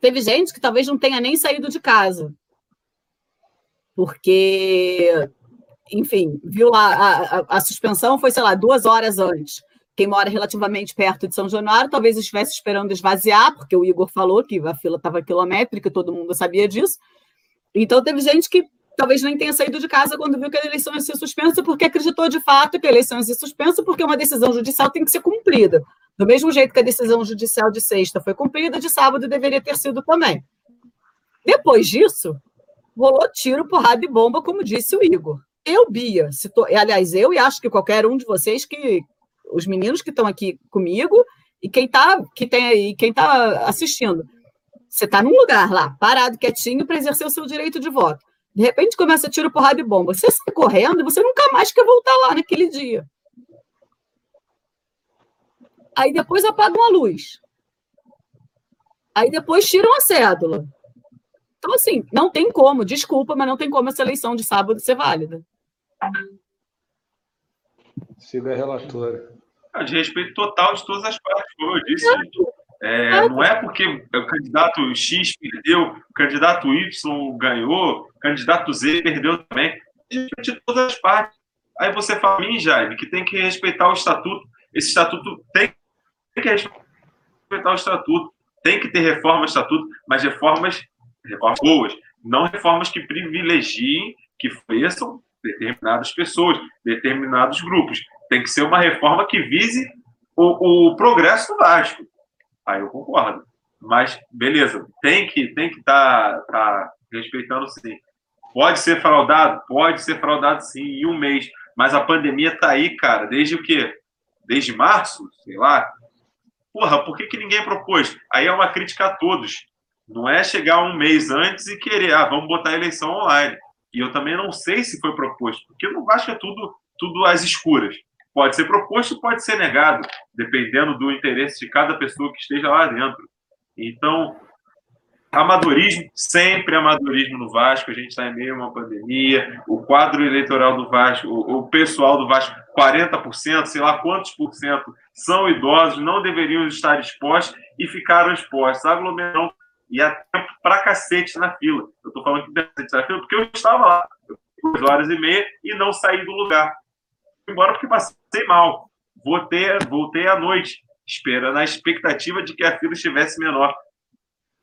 teve gente que talvez não tenha nem saído de casa porque, enfim, viu a, a, a, suspensão foi, sei lá, duas horas antes. Quem mora relativamente perto de São Januário talvez estivesse esperando esvaziar, porque o Igor falou que a fila estava quilométrica, todo mundo sabia disso. Então, teve gente que talvez nem tenha saído de casa quando viu que a eleição ia ser suspensa, porque acreditou de fato que a eleição ia ser suspensa, porque uma decisão judicial tem que ser cumprida. Do mesmo jeito que a decisão judicial de sexta foi cumprida, de sábado deveria ter sido também. Depois disso, rolou tiro, porrada e bomba, como disse o Igor. Eu, Bia, aliás, eu e acho que qualquer um de vocês que os meninos que estão aqui comigo e quem tá que tem aí, quem está assistindo, você está num lugar lá, parado, quietinho, para exercer o seu direito de voto. De repente começa tiro, porrada e bomba. Você sai correndo e você nunca mais quer voltar lá naquele dia. Aí depois apagam a luz. Aí depois tiram a cédula. Então, assim, não tem como, desculpa, mas não tem como essa eleição de sábado ser válida. Siga a relatora. De respeito total de todas as partes, como eu disse. É, não é porque o candidato X perdeu, o candidato Y ganhou, o candidato Z perdeu também. De todas as partes. Aí você fala, mim, Jaime, que tem que respeitar o estatuto. Esse estatuto tem, que respeitar o estatuto. Tem que ter reforma do estatuto, mas reformas reformas boas, não reformas que privilegiem, que favoreçam determinadas pessoas, determinados grupos. Tem que ser uma reforma que vise o, o progresso do Vasco. Aí eu concordo. Mas, beleza, tem que tem que estar tá, tá respeitando sim. Pode ser fraudado? Pode ser fraudado sim, em um mês. Mas a pandemia está aí, cara, desde o quê? Desde março, sei lá. Porra, por que, que ninguém propôs? Aí é uma crítica a todos. Não é chegar um mês antes e querer, ah, vamos botar a eleição online. E eu também não sei se foi proposto, porque no Vasco é tudo, tudo às escuras. Pode ser proposto, pode ser negado, dependendo do interesse de cada pessoa que esteja lá dentro. Então, amadorismo, sempre amadorismo no Vasco, a gente está em meio a uma pandemia, o quadro eleitoral do Vasco, o, o pessoal do Vasco, 40%, sei lá quantos por cento, são idosos, não deveriam estar expostos e ficaram expostos. Aglomerão e há tempo pra cacete na fila. Eu estou falando que cacete na fila porque eu estava lá, duas horas e meia, e não saí do lugar. Embora porque passei mal. Voltei, voltei à noite, esperando a expectativa de que a fila estivesse menor.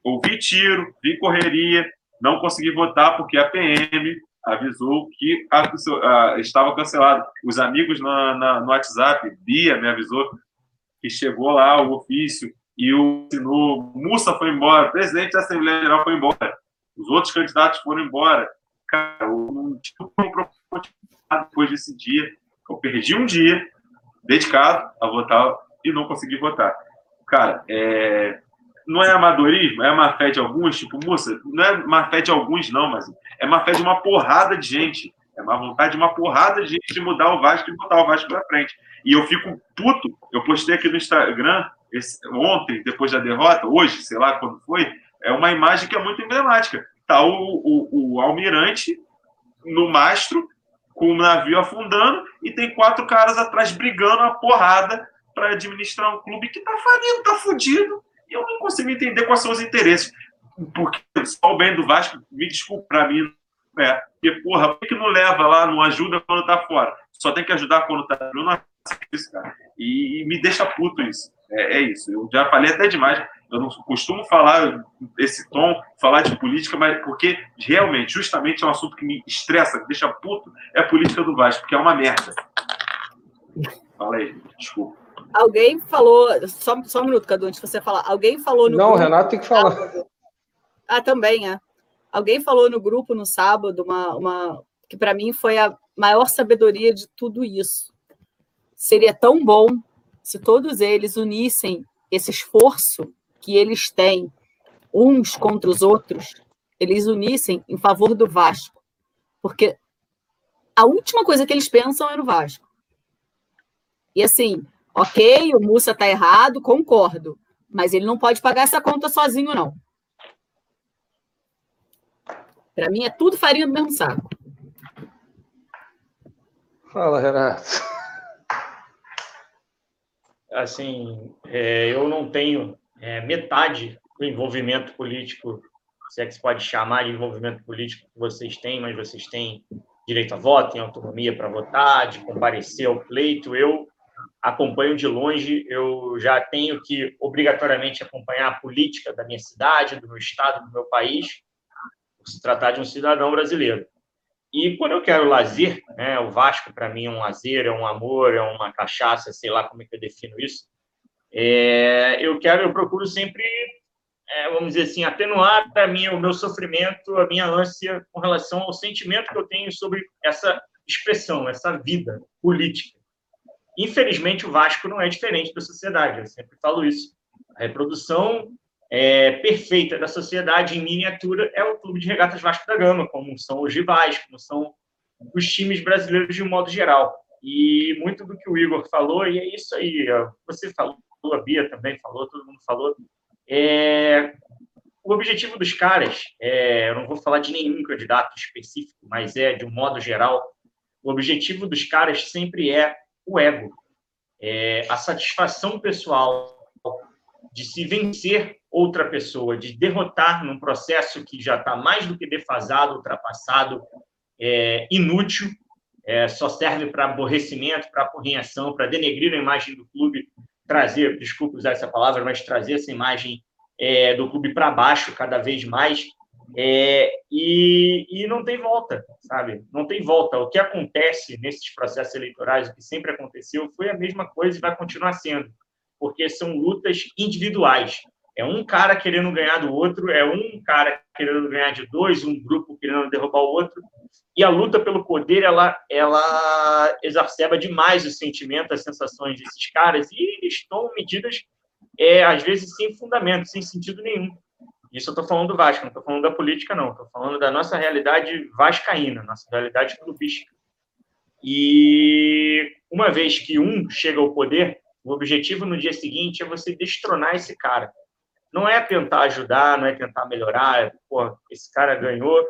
Ouvi tiro, vi correria, não consegui votar porque a PM avisou que a, a, estava cancelado. Os amigos na, na, no WhatsApp, Bia me avisou que chegou lá o ofício e o no Mussa foi embora, o presidente da Assembleia Geral foi embora, os outros candidatos foram embora. Cara, eu tipo depois desse dia. Eu perdi um dia dedicado a votar e não consegui votar. Cara, é, não é amadorismo, é má fé de alguns, tipo, moça, não é má fé de alguns, não, mas é má fé de uma porrada de gente. É má vontade de uma porrada de gente de mudar o Vasco e botar o Vasco para frente. E eu fico puto. Eu postei aqui no Instagram esse, ontem, depois da derrota, hoje, sei lá quando foi, é uma imagem que é muito emblemática. Tá o, o, o almirante no mastro, com o navio afundando, e tem quatro caras atrás brigando a porrada para administrar um clube que tá falindo, tá fudido e eu não consigo entender quais são os interesses. Porque só o bem do Vasco, me desculpa, para mim, é. Porque, porra, por que não leva lá, não ajuda quando tá fora? Só tem que ajudar quando tá. Eu não isso, cara. E, e, me deixa puto isso. É, é, isso. Eu já falei até demais. Eu não costumo falar esse tom, falar de política, mas porque realmente, justamente é um assunto que me estressa, que deixa puto, é a política do Vasco, porque é uma merda. Fala aí, desculpa. Alguém falou. Só, só um minuto, Cadu, antes de você falar. Alguém falou no. Não, grupo, Renato tem que falar. Sábado, ah, também, é. Alguém falou no grupo no sábado uma, uma que para mim foi a maior sabedoria de tudo isso. Seria tão bom se todos eles unissem esse esforço que eles têm uns contra os outros, eles unissem em favor do Vasco. Porque a última coisa que eles pensam é no Vasco. E assim, Ok, o Mussa está errado, concordo. Mas ele não pode pagar essa conta sozinho, não. Para mim é tudo farinha do mesmo saco. Fala, Renato. Assim, é, eu não tenho é, metade do envolvimento político, se é que se pode chamar de envolvimento político que vocês têm, mas vocês têm direito a voto, têm autonomia para votar, de comparecer ao pleito. Eu acompanho de longe, eu já tenho que obrigatoriamente acompanhar a política da minha cidade, do meu estado, do meu país, por se tratar de um cidadão brasileiro. E quando eu quero lazer, né, o Vasco para mim é um lazer, é um amor, é uma cachaça, sei lá como é que eu defino isso. É, eu quero, eu procuro sempre, é, vamos dizer assim, atenuar para mim o meu sofrimento, a minha ânsia com relação ao sentimento que eu tenho sobre essa expressão, essa vida política. Infelizmente, o Vasco não é diferente da sociedade, eu sempre falo isso. A reprodução é, perfeita da sociedade em miniatura é o Clube de Regatas Vasco da Gama, como são os rivais, como são os times brasileiros de um modo geral. E muito do que o Igor falou, e é isso aí, você falou, a Bia também falou, todo mundo falou, é, o objetivo dos caras, é, eu não vou falar de nenhum candidato específico, mas é de um modo geral, o objetivo dos caras sempre é o ego, é a satisfação pessoal de se vencer outra pessoa, de derrotar num processo que já está mais do que defasado, ultrapassado, é, inútil, é, só serve para aborrecimento, para apurrinhação, para denegrir a imagem do clube, trazer, desculpe usar essa palavra, mas trazer essa imagem é, do clube para baixo cada vez mais. É, e, e não tem volta, sabe? Não tem volta. O que acontece nesses processos eleitorais, o que sempre aconteceu, foi a mesma coisa e vai continuar sendo, porque são lutas individuais. É um cara querendo ganhar do outro, é um cara querendo ganhar de dois, um grupo querendo derrubar o outro. E a luta pelo poder, ela, ela exacerba demais o sentimento, as sensações desses caras, e eles tomam medidas, é, às vezes, sem fundamento, sem sentido nenhum. Isso eu estou falando do Vasco, não estou falando da política, não. Estou falando da nossa realidade vascaína, nossa realidade clubística. E uma vez que um chega ao poder, o objetivo no dia seguinte é você destronar esse cara. Não é tentar ajudar, não é tentar melhorar, é, pô, esse cara ganhou,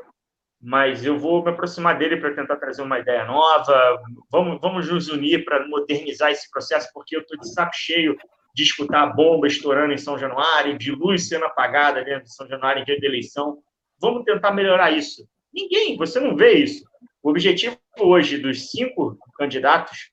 mas eu vou me aproximar dele para tentar trazer uma ideia nova. Vamos, vamos nos unir para modernizar esse processo, porque eu estou de saco cheio de escutar a bomba estourando em São Januário, de luz sendo apagada dentro de São Januário em dia de eleição. Vamos tentar melhorar isso. Ninguém, você não vê isso. O objetivo hoje dos cinco candidatos,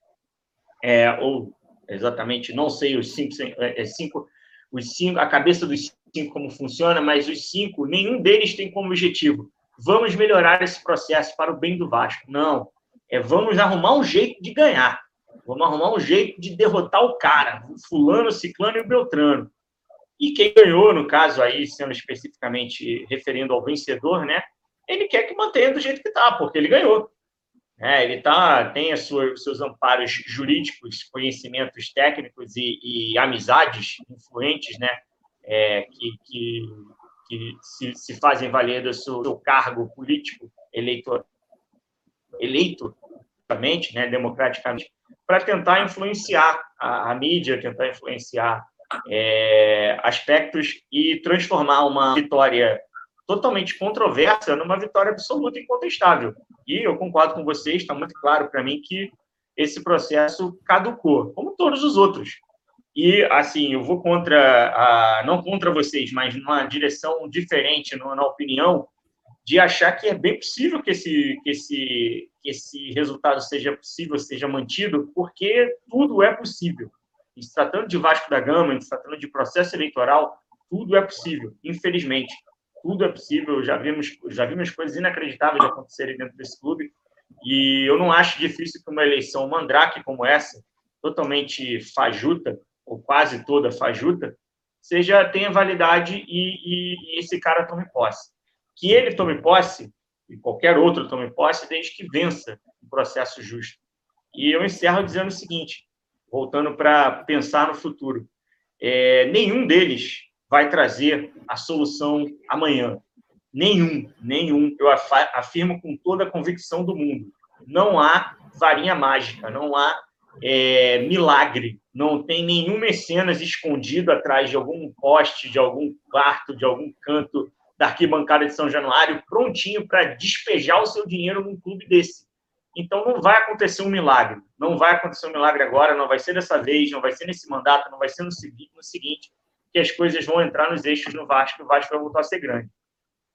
é, ou exatamente, não sei os cinco, é, é cinco, os cinco, a cabeça dos cinco como funciona, mas os cinco, nenhum deles tem como objetivo vamos melhorar esse processo para o bem do Vasco. Não. É vamos arrumar um jeito de ganhar. Vamos arrumar um jeito de derrotar o cara, o fulano, o ciclano e o beltrano. E quem ganhou, no caso aí, sendo especificamente referindo ao vencedor, né? Ele quer que mantenha do jeito que está, porque ele ganhou. É, ele tá, tem os seus amparos jurídicos, conhecimentos técnicos e, e amizades influentes, né? É, que, que que se, se fazem valer do seu, cargo político eleitor, eleito, né, democraticamente, para tentar influenciar a, a, mídia, tentar influenciar é, aspectos e transformar uma vitória totalmente controversa numa vitória absoluta e incontestável. E eu concordo com vocês, está muito claro para mim que esse processo caducou, como todos os outros. E, assim, eu vou contra, a, não contra vocês, mas numa direção diferente, na opinião, de achar que é bem possível que esse, que esse, que esse resultado seja possível, seja mantido, porque tudo é possível. E se tratando de Vasco da Gama, se tratando de processo eleitoral, tudo é possível, infelizmente. Tudo é possível, já vimos, já vimos coisas inacreditáveis acontecerem dentro desse clube, e eu não acho difícil que uma eleição mandrake como essa, totalmente fajuta, ou quase toda fajuta, seja tenha validade e, e, e, esse cara tome posse. Que ele tome posse, e qualquer outro tome posse, desde que vença o processo justo. E eu encerro dizendo o seguinte, voltando para pensar no futuro. É, nenhum deles vai trazer a solução amanhã. Nenhum, nenhum. Eu afirmo com toda a convicção do mundo. Não há varinha mágica, não há é, milagre. Não tem nenhum mecenas escondido atrás de algum poste, de algum quarto, de algum canto da arquibancada de São Januário, prontinho para despejar o seu dinheiro num clube desse. Então não vai acontecer um milagre. Não vai acontecer um milagre agora, não vai ser dessa vez, não vai ser nesse mandato, não vai ser no, no seguinte, que as coisas vão entrar nos eixos no Vasco e o Vasco vai voltar a ser grande.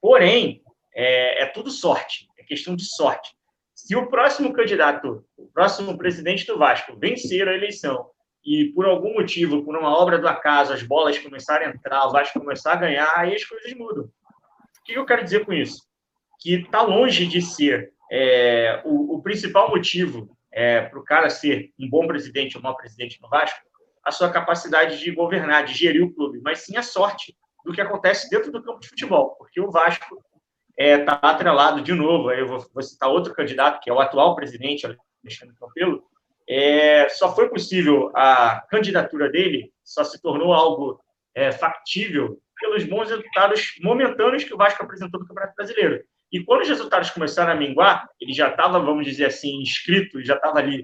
Porém, é, é tudo sorte, é questão de sorte. Se o próximo candidato, o próximo presidente do Vasco, vencer a eleição e por algum motivo, por uma obra do acaso, as bolas começarem a entrar, o Vasco começar a ganhar, aí as coisas mudam. O que eu quero dizer com isso? Que está longe de ser é, o, o, principal motivo é, para o cara ser um bom presidente ou um mau presidente no Vasco, a sua capacidade de governar, de gerir o clube, mas sim a sorte do que acontece dentro do campo de futebol, porque o Vasco está é, tá atrelado de novo, aí eu vou, vou, citar outro candidato, que é o atual presidente, Alexandre Campelo, é, só foi possível a candidatura dele, só se tornou algo é, factível pelos bons resultados momentâneos que o Vasco apresentou no Campeonato Brasileiro. E quando os resultados começaram a minguar, ele já estava, vamos dizer assim, inscrito, já estava ali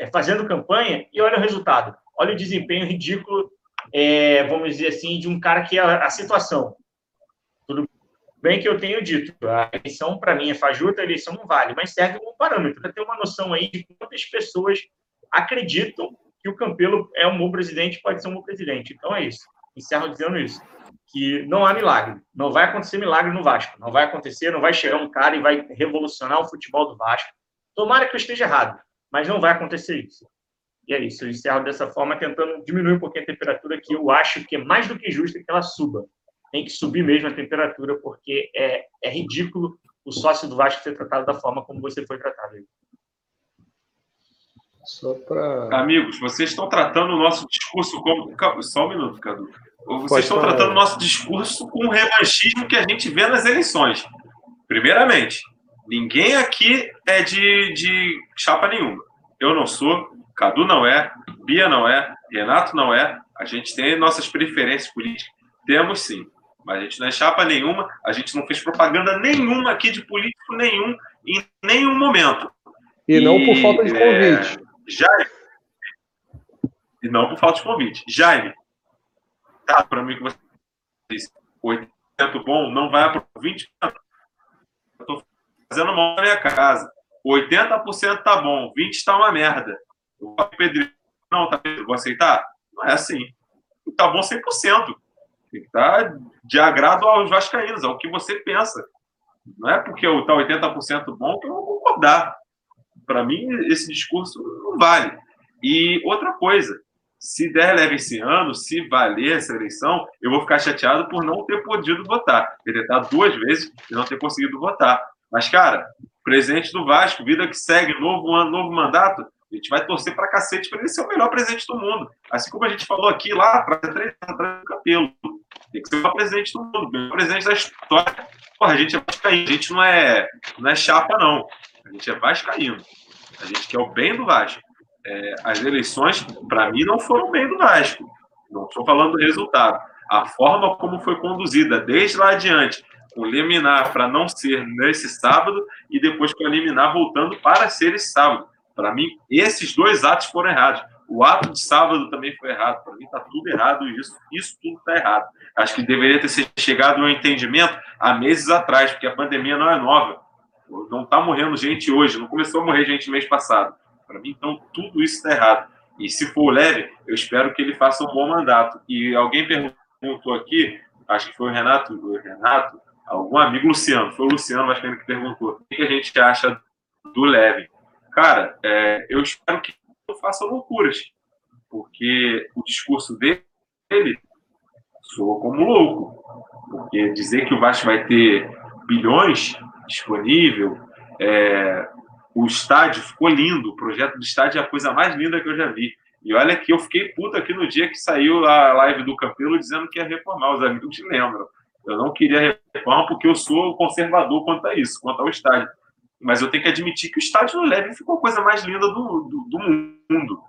é, fazendo campanha, e olha o resultado. Olha o desempenho ridículo, é, vamos dizer assim, de um cara que é a, a situação. Tudo bem que eu tenho dito, a eleição para mim é fajuta, a eleição não vale, mas serve como parâmetro para ter uma noção aí de quantas pessoas acreditam que o Campelo é um bom presidente, pode ser um bom presidente. Então é isso. Encerro dizendo isso, que não há milagre, não vai acontecer milagre no Vasco, não vai acontecer, não vai chegar um cara e vai revolucionar o futebol do Vasco. Tomara que eu esteja errado, mas não vai acontecer isso. E é isso, eu encerro dessa forma, tentando diminuir um pouquinho a temperatura, que eu acho que é mais do que justo que ela suba tem que subir mesmo a temperatura, porque é, é ridículo o sócio do Vasco ser tratado da forma como você foi tratado. Só para. Amigos, vocês estão tratando o nosso discurso como. Só um minuto, Cadu. Vocês Pode estão falar. tratando o nosso discurso com o revanchismo que a gente vê nas eleições. Primeiramente, ninguém aqui é de, de chapa nenhuma. Eu não sou, Cadu não é, Bia não é, Renato não é. A gente tem nossas preferências políticas. Temos sim. Mas a gente não é chapa nenhuma, a gente não fez propaganda nenhuma aqui de político nenhum em nenhum momento. E, e não por falta de convite. É, Jaime. E não por falta de convite. Jaime, tá para mim que você disse, 80 bom, não vai para 20%. Eu tô fazendo mal na minha casa. 80% tá bom, 20% está uma merda. O Pedro, não, tá, Pedro, vou aceitar? Não é assim. Tá bom 100%. Tem que estar tá de agrado aos vascaínos, ao que você pensa. Não é porque o tá 80% bom que eu vou concordar. Para mim, esse discurso não vale. E outra coisa, se der leve esse ano, se valer essa eleição, eu vou ficar chateado por não ter podido votar. Ter tentado duas vezes e não ter conseguido votar. Mas, cara, presente do Vasco, vida que segue, novo ano, novo mandato, a gente vai torcer pra cacete para ele ser o melhor presente do mundo. Assim como a gente falou aqui lá atrás, atrás do cabelo. Tem que ser o melhor presente do mundo, o melhor presente da história. Porra, a gente é vascaíno, a gente não é, não é chapa, não. A gente é vascaíno. A gente quer o bem do Vasco. É, as eleições, para mim, não foram bem do Vasco. Não estou falando do resultado. A forma como foi conduzida desde lá adiante, com liminar para não ser nesse sábado e depois com a liminar voltando para ser esse sábado. Para mim, esses dois atos foram errados. O ato de sábado também foi errado. Para mim, está tudo errado isso. Isso tudo está errado. Acho que deveria ter chegado um entendimento há meses atrás, porque a pandemia não é nova. Não está morrendo gente hoje. Não começou a morrer gente mês passado. Para mim, então, tudo isso está errado. E se for leve, eu espero que ele faça um bom mandato. E alguém perguntou aqui, acho que foi o Renato, o Renato, algum amigo Luciano, foi o Luciano Vascaíno que perguntou o que a gente acha do leve. Cara, é, eu espero que não faça loucuras, porque o discurso dele soa como louco. Porque dizer que o Vasco vai ter bilhões disponível, é, o estádio ficou lindo, o projeto do estádio é a coisa mais linda que eu já vi. E olha que eu fiquei puto aqui no dia que saiu a live do Campelo dizendo que ia reformar, os amigos te lembram. Eu não queria reforma porque eu sou conservador quanto a isso, quanto ao estádio. Mas eu tenho que admitir que o estádio do Leve ficou a coisa mais linda do, do, do mundo.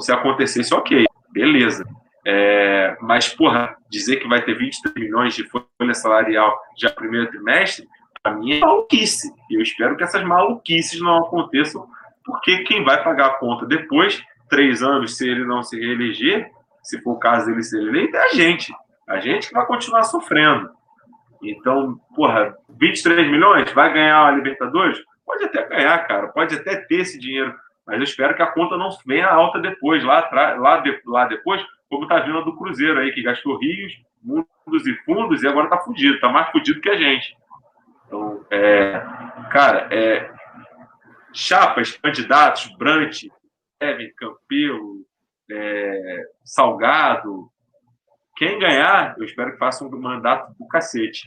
Se acontecesse, ok, beleza. É, mas, porra, dizer que vai ter 23 milhões de folha salarial já no primeiro trimestre, para mim é maluquice. Eu espero que essas maluquices não aconteçam, porque quem vai pagar a conta depois, três anos, se ele não se reeleger, se for o caso dele ser eleito, é a gente. A gente que vai continuar sofrendo. Então, porra, 23 milhões, vai ganhar a Libertadores? Pode até ganhar, cara, pode até ter esse dinheiro, mas eu espero que a conta não venha alta depois, lá, atrás, lá, de, lá depois, como está vindo a do Cruzeiro aí, que gastou rios, mundos e fundos e agora está fudido, está mais fudido que a gente. Então, é, cara, é, chapas, candidatos, Brant, Kevin, Campelo, é, Salgado, quem ganhar, eu espero que faça um mandato do cacete.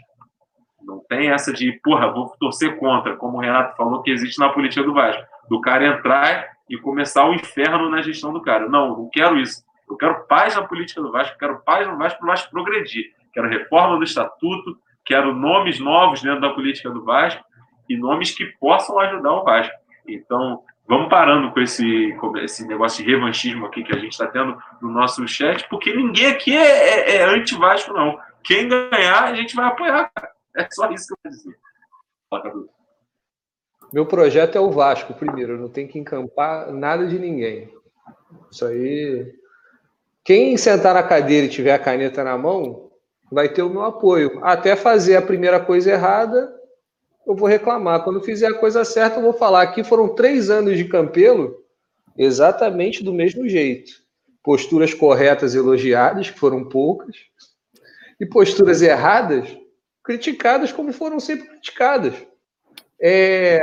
Não tem essa de, porra, vou torcer contra, como o Renato falou que existe na política do Vasco, do cara entrar e começar o inferno na gestão do cara. Não, não quero isso. Eu quero paz na política do Vasco, quero paz no Vasco para o Vasco progredir. Quero reforma do estatuto, quero nomes novos dentro da política do Vasco e nomes que possam ajudar o Vasco. Então, vamos parando com esse, com esse negócio de revanchismo aqui que a gente está tendo no nosso chat, porque ninguém aqui é, é, é anti-Vasco, não. Quem ganhar, a gente vai apoiar, cara. É só isso que eu vou dizer. Meu projeto é o Vasco, primeiro. Eu não tenho que encampar nada de ninguém. Isso aí. Quem sentar na cadeira e tiver a caneta na mão, vai ter o meu apoio. Até fazer a primeira coisa errada, eu vou reclamar. Quando fizer a coisa certa, eu vou falar. Aqui foram três anos de Campelo, exatamente do mesmo jeito. Posturas corretas elogiadas, que foram poucas, e posturas erradas criticadas como foram sempre criticadas. É,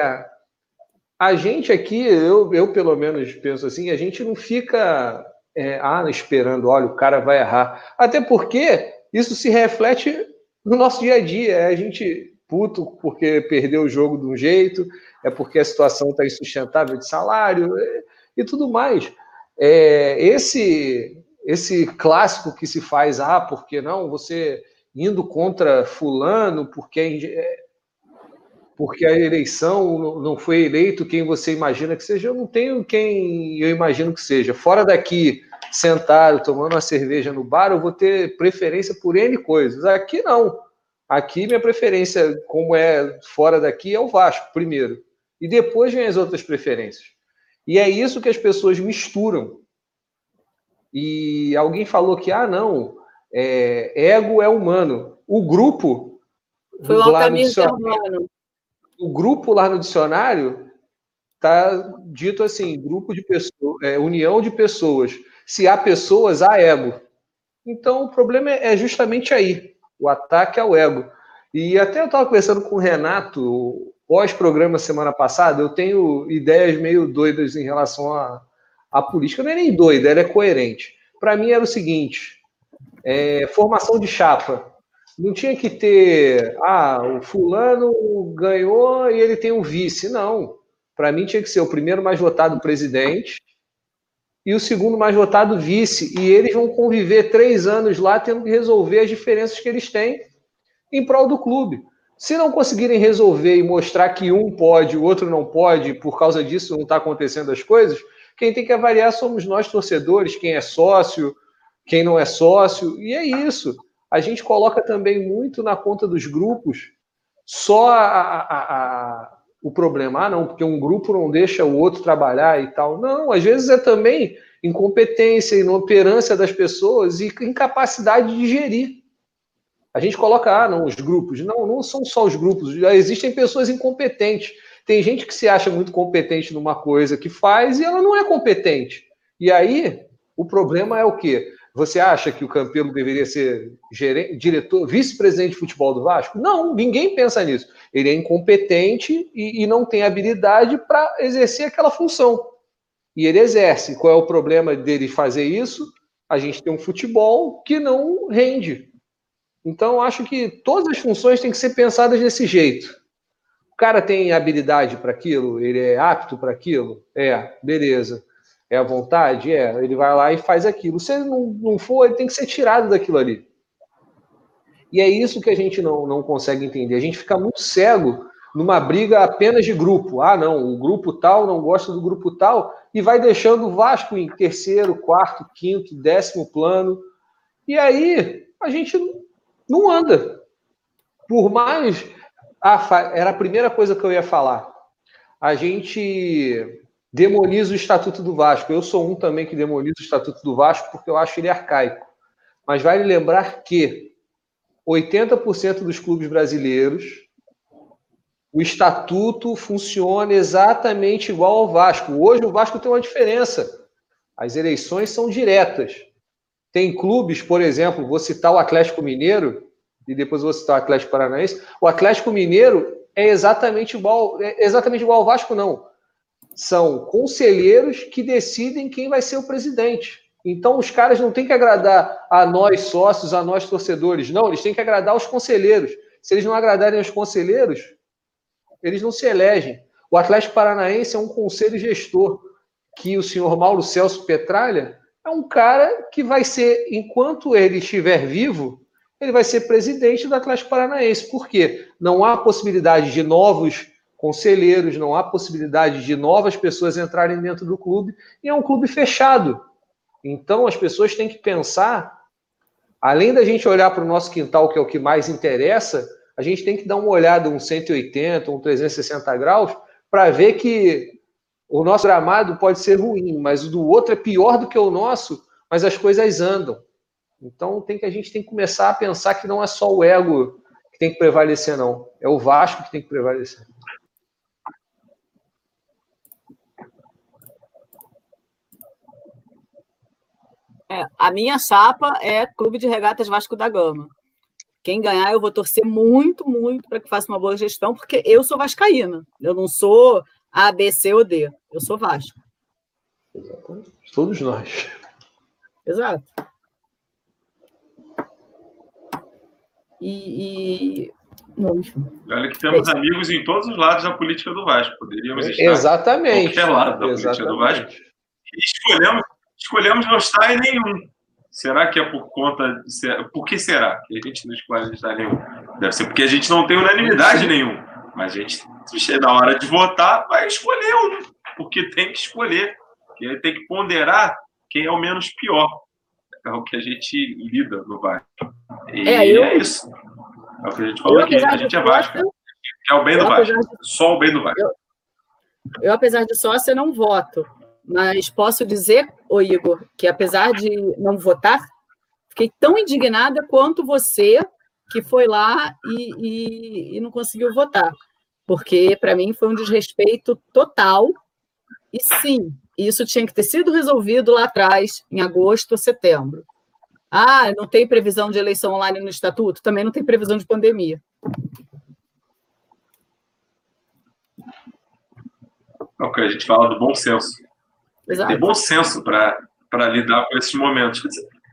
a gente aqui, eu, eu pelo menos penso assim, a gente não fica é, ah, esperando, olha, o cara vai errar. Até porque isso se reflete no nosso dia a dia. É a gente puto porque perdeu o jogo de um jeito, é porque a situação está insustentável de salário é, e tudo mais. É, esse esse clássico que se faz, ah, porque não, você indo contra fulano porque, é, porque a eleição não foi eleito quem você imagina que seja. Eu não tenho quem eu imagino que seja. Fora daqui, sentado, tomando uma cerveja no bar, eu vou ter preferência por N coisas. Aqui não. Aqui minha preferência, como é fora daqui, é o Vasco, primeiro. E depois vem as outras preferências. E é isso que as pessoas misturam. E alguém falou que, ah, não, é, ego é humano. O grupo. Foi o humano. O grupo lá no dicionário está dito assim: grupo de pessoas, é, união de pessoas. Se há pessoas, há ego. Então o problema é justamente aí, o ataque ao ego. E até eu estava conversando com o Renato pós-programa semana passada, eu tenho ideias meio doidas em relação à, à política. Não é nem doida, ela é coerente. Para mim era o seguinte: é, formação de chapa. Não tinha que ter, ah, o fulano ganhou e ele tem um vice. Não. Para mim tinha que ser o primeiro mais votado presidente e o segundo mais votado vice. E eles vão conviver três anos lá tendo que resolver as diferenças que eles têm em prol do clube. Se não conseguirem resolver e mostrar que um pode, o outro não pode, por causa disso não está acontecendo as coisas, quem tem que avaliar somos nós, torcedores, quem é sócio, quem não é sócio, e é isso. A gente coloca também muito na conta dos grupos só a, a, a, o problema. Ah, não, porque um grupo não deixa o outro trabalhar e tal. Não, às vezes é também incompetência, inoperância das pessoas e incapacidade de gerir. A gente coloca, ah, não, os grupos. Não, não são só os grupos, já existem pessoas incompetentes. Tem gente que se acha muito competente numa coisa que faz e ela não é competente. E aí, o problema é o quê? Você acha que o Campelo deveria ser gerente, diretor, vice-presidente de futebol do Vasco? Não, ninguém pensa nisso. Ele é incompetente e, e não tem habilidade para exercer aquela função. E ele exerce. Qual é o problema dele fazer isso? A gente tem um futebol que não rende. Então, acho que todas as funções têm que ser pensadas desse jeito. O cara tem habilidade para aquilo? Ele é apto para aquilo? É, beleza. É a vontade? É. Ele vai lá e faz aquilo. Se ele não, não for, ele tem que ser tirado daquilo ali. E é isso que a gente não, não consegue entender. A gente fica muito cego numa briga apenas de grupo. Ah, não, o grupo tal não gosta do grupo tal, e vai deixando o Vasco em terceiro, quarto, quinto, décimo plano. E aí a gente não anda. Por mais. Ah, era a primeira coisa que eu ia falar. A gente demoniza o Estatuto do Vasco. Eu sou um também que demoniza o Estatuto do Vasco porque eu acho ele arcaico. Mas vale lembrar que 80% dos clubes brasileiros, o estatuto funciona exatamente igual ao Vasco. Hoje o Vasco tem uma diferença. As eleições são diretas. Tem clubes, por exemplo, vou citar o Atlético Mineiro, e depois vou citar o Atlético Paranaense. O Atlético Mineiro é exatamente igual, é exatamente igual ao Vasco, não. São conselheiros que decidem quem vai ser o presidente. Então, os caras não têm que agradar a nós sócios, a nós torcedores. Não, eles têm que agradar os conselheiros. Se eles não agradarem aos conselheiros, eles não se elegem. O Atlético Paranaense é um conselho gestor que o senhor Mauro Celso Petralha é um cara que vai ser, enquanto ele estiver vivo, ele vai ser presidente do Atlético Paranaense. Por quê? Não há possibilidade de novos conselheiros, não há possibilidade de novas pessoas entrarem dentro do clube, e é um clube fechado. Então as pessoas têm que pensar, além da gente olhar para o nosso quintal, que é o que mais interessa, a gente tem que dar uma olhada um 180, um 360 graus, para ver que o nosso gramado pode ser ruim, mas o do outro é pior do que o nosso, mas as coisas andam. Então tem que a gente tem que começar a pensar que não é só o ego que tem que prevalecer, não. É o Vasco que tem que prevalecer. É, a minha chapa é Clube de Regatas Vasco da Gama. Quem ganhar, eu vou torcer muito, muito para que faça uma boa gestão, porque eu sou vascaína. Eu não sou a, B, C ou D. Eu sou Vasco. Exatamente. Todos nós. Exato. E. e... Não, Olha que temos é amigos em todos os lados da política do Vasco. Poderíamos estar Exatamente. em qualquer lado da Exatamente. política do Vasco. E escolhemos, escolhemos não estar em nenhum. Será que é por conta. De, por que será que a gente não escolhe estar em nenhum? Deve ser porque a gente não tem unanimidade nenhum. Mas a gente, na hora de votar, vai escolher um, porque tem que escolher. Porque tem que ponderar quem é o menos pior. É o que a gente lida no Vasco. E é, eu... é isso. É o que a gente falou aqui. A gente é Vasco. É o bem do Vasco. Só o bem do Vasco. Eu, Eu, apesar de sócia, não voto, mas posso dizer, ô Igor, que apesar de não votar, fiquei tão indignada quanto você que foi lá e, e, e não conseguiu votar, porque para mim foi um desrespeito total. E sim, isso tinha que ter sido resolvido lá atrás, em agosto ou setembro. Ah, não tem previsão de eleição online no estatuto? Também não tem previsão de pandemia. Ok, a gente fala do bom senso. Exato. Tem bom senso para lidar com esses momentos.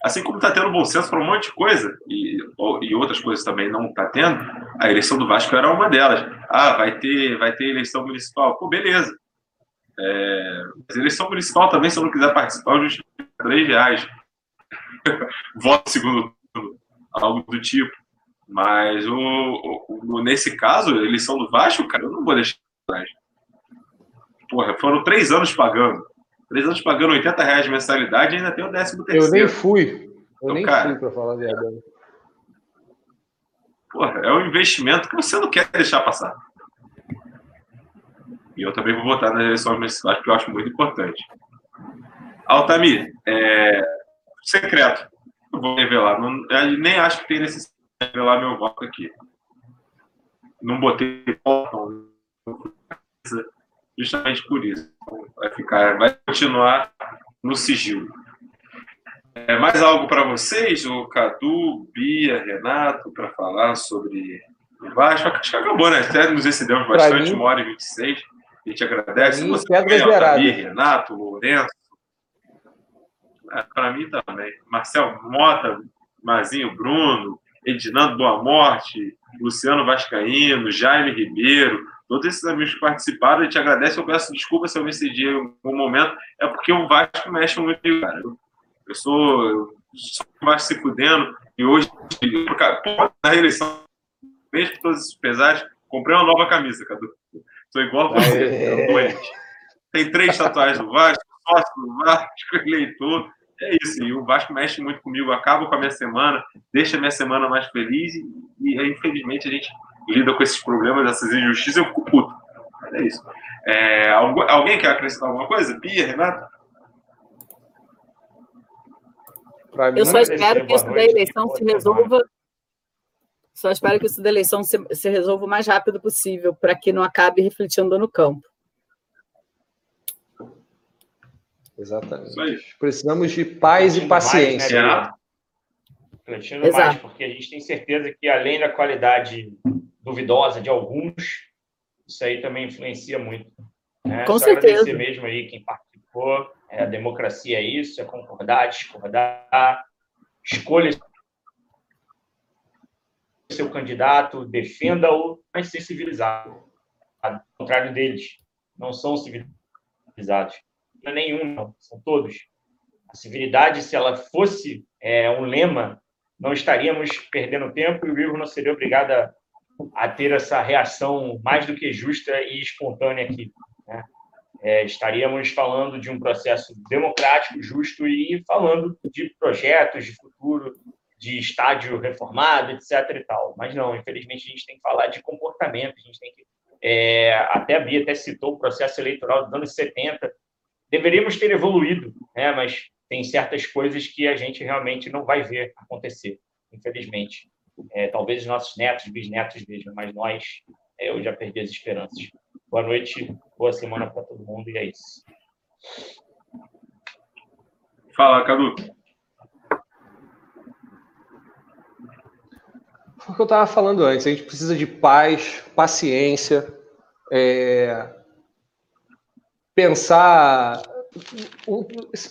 Assim como está tendo bom senso para um monte de coisa, e, e outras coisas também não está tendo, a eleição do Vasco era uma delas. Ah, vai ter, vai ter eleição municipal. Pô, beleza. É, mas eleição municipal também, se eu não quiser participar, eu justifico 3 reais. [laughs] Voto segundo turno, algo do tipo. Mas o, o, nesse caso, eleição do Vasco, cara, eu não vou deixar. Porra, foram três anos pagando. Três anos pagando 80 reais de mensalidade e ainda tem o décimo terceiro. Eu nem fui. Eu então, nem cara, fui, para falar a verdade. Porra, é um investimento que você não quer deixar passar. E eu também vou votar nas eleições municipais, porque eu acho muito importante. Altamir, é... secreto. Eu vou revelar. Não, nem acho que tem necessidade de revelar meu voto aqui. Não botei justamente por isso. Vai ficar, vai continuar no sigilo. É, mais algo para vocês, o Cadu, Bia, Renato, para falar sobre o Vasco? Acho que acabou, né? Até nos excedemos bastante, mim, uma hora e 26. A gente agradece. Mim, Você também, Renato, Lourenço. É, para mim também. Marcel Mota, Mazinho Bruno, Edinando Boa Morte, Luciano Vascaíno, Jaime Ribeiro, todos esses amigos que participaram, a gente agradece. Eu peço desculpa se eu me excedi em algum momento, é porque o Vasco mexe muito comigo, cara. Eu, sou, eu sou o Vasco se fudendo, e hoje, na reeleição, mesmo com todos esses pesares, comprei uma nova camisa, Cadu. Sou igual a você, é. doente. Tem três tatuagens do Vasco, sócio do Vasco, [laughs] eleitor. É isso, e o Vasco mexe muito comigo, acaba com a minha semana, deixa a minha semana mais feliz, e, e infelizmente a gente lida com esses problemas, essas injustiças, eu fico puto. É isso. É, alguém quer acrescentar alguma coisa? Pia, Renato? Eu só espero que isso da eleição se resolva. Só espero que isso da eleição se, se resolva o mais rápido possível, para que não acabe refletindo no campo. Exatamente. Precisamos de paz e paciência. Mais, né, refletindo Exato. mais, porque a gente tem certeza que além da qualidade duvidosa de alguns, isso aí também influencia muito. Né? Com Só certeza. agradecer mesmo aí quem participou. É, a democracia é isso, é concordar, discordar, escolha seu candidato, defenda-o, mas ser civilizado. Ao contrário deles, não são civilizados. Não é nenhum, não, são todos. A civilidade, se ela fosse é, um lema, não estaríamos perdendo tempo e o Igor não seria obrigado a a ter essa reação mais do que justa e espontânea aqui. Né? É, estaríamos falando de um processo democrático, justo e falando de projetos de futuro, de estádio reformado, etc. e tal. Mas não, infelizmente a gente tem que falar de comportamento, a gente tem que é, até a Bia até citou o processo eleitoral dos anos 70. Deveríamos ter evoluído, né? mas tem certas coisas que a gente realmente não vai ver acontecer, infelizmente. É, talvez os nossos netos, bisnetos vejam, mas nós, é, eu já perdi as esperanças. Boa noite, boa semana para todo mundo e é isso. Fala, Cadu. Foi o que eu estava falando antes. A gente precisa de paz, paciência, é... pensar.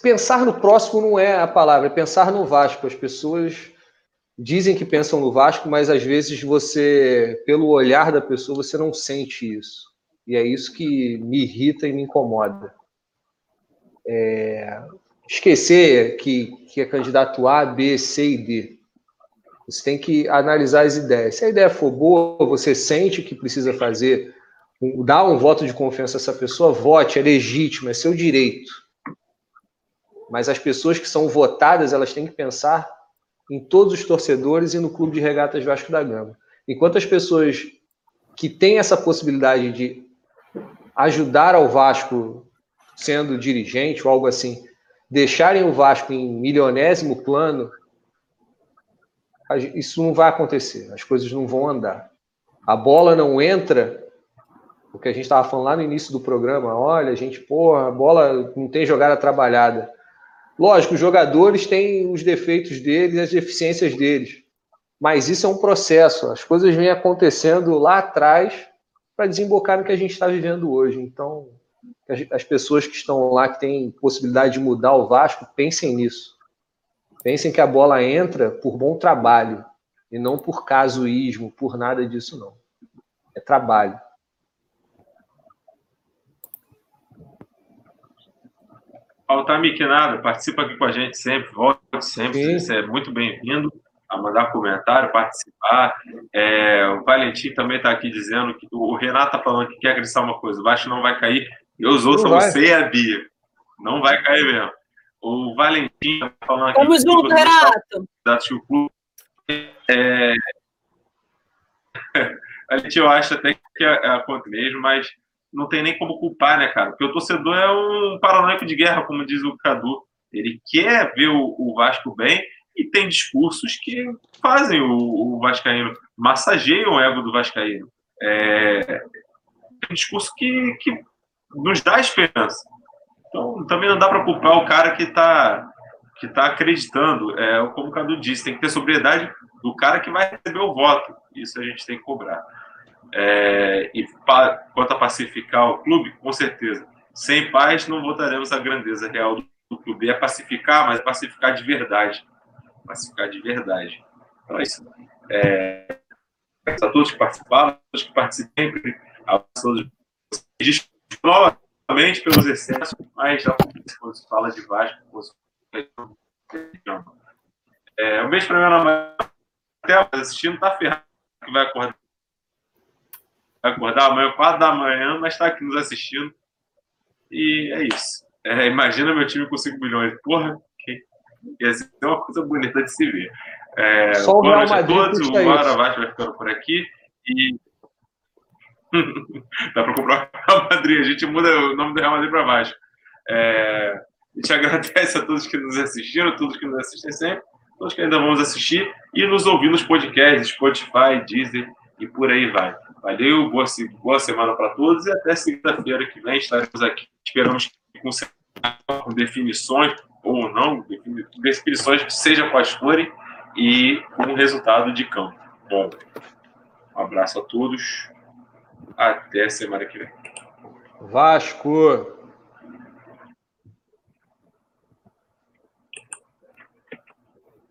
Pensar no próximo não é a palavra, é pensar no Vasco. As pessoas dizem que pensam no Vasco, mas às vezes você, pelo olhar da pessoa, você não sente isso. E é isso que me irrita e me incomoda. É... Esquecer que, que é candidato A, B, C e D. Você tem que analisar as ideias. Se a ideia for boa, você sente que precisa fazer, dar um voto de confiança a essa pessoa, vote, é legítimo, é seu direito. Mas as pessoas que são votadas, elas têm que pensar em todos os torcedores e no Clube de Regatas Vasco da Gama. Enquanto as pessoas que têm essa possibilidade de ajudar ao Vasco sendo dirigente ou algo assim, deixarem o Vasco em milionésimo plano, isso não vai acontecer, as coisas não vão andar. A bola não entra, o que a gente estava falando lá no início do programa, olha, a gente, porra, a bola não tem jogada trabalhada. Lógico, os jogadores têm os defeitos deles, as deficiências deles. Mas isso é um processo. As coisas vêm acontecendo lá atrás para desembocar no que a gente está vivendo hoje. Então, as pessoas que estão lá, que têm possibilidade de mudar o Vasco, pensem nisso. Pensem que a bola entra por bom trabalho e não por casuísmo, por nada disso, não. É trabalho. Altamir, que nada, participa aqui com a gente sempre, volte sempre, Sim. você é muito bem-vindo a mandar comentário, participar. É, o Valentim também está aqui dizendo que o Renato está falando que quer acrescentar uma coisa, o Vasco não vai cair. Eu ouço você e a Bia. Não vai cair mesmo. O Valentim está falando aqui. Vamos junto, Renato. É... [laughs] Valentim, eu acho até que é a conta mesmo, mas não tem nem como culpar, né, cara? Porque o torcedor é um paranoico de guerra, como diz o Cadu. Ele quer ver o, Vasco bem e tem discursos que fazem o, o Vascaíno, massageiam o ego do Vascaíno. É, um discurso que, que nos dá esperança. Então, também não dá para culpar o cara que está que tá acreditando. É, como o Cadu disse, tem que ter sobriedade do cara que vai receber o voto. Isso a gente tem que cobrar. É, e pa, quanto a pacificar o clube, com certeza. Sem paz, não votaremos a grandeza real do, do clube. É pacificar, mas pacificar de verdade. Pacificar de verdade. Então é isso. É, a todos que participaram, a todos que participem, a todos novamente pelos excessos, mas já quando se fala de Vasco, é, um beijo para minha namorada até assistindo, tá ferrado que vai acordar vai acordar amanhã, 4 da manhã, mas está aqui nos assistindo. E é isso. É, imagina meu time com 5 milhões. Porra, que... ia ser uma coisa bonita de se ver. É, Só boa noite a todos. O Mara vai ficando por aqui. E. [laughs] Dá para comprar o Real Madrid. A gente muda o nome do Real Madrid para baixo. É... A gente [laughs] agradece a todos que nos assistiram, todos que nos assistem sempre, todos que ainda vamos assistir e nos ouvir nos podcasts, Spotify, Deezer e por aí vai. Valeu, boa, boa semana para todos e até segunda-feira que vem estaremos aqui. Esperamos com definições ou não, definições que sejam quais forem e com um resultado de campo. Bom, um abraço a todos. Até semana que vem. Vasco!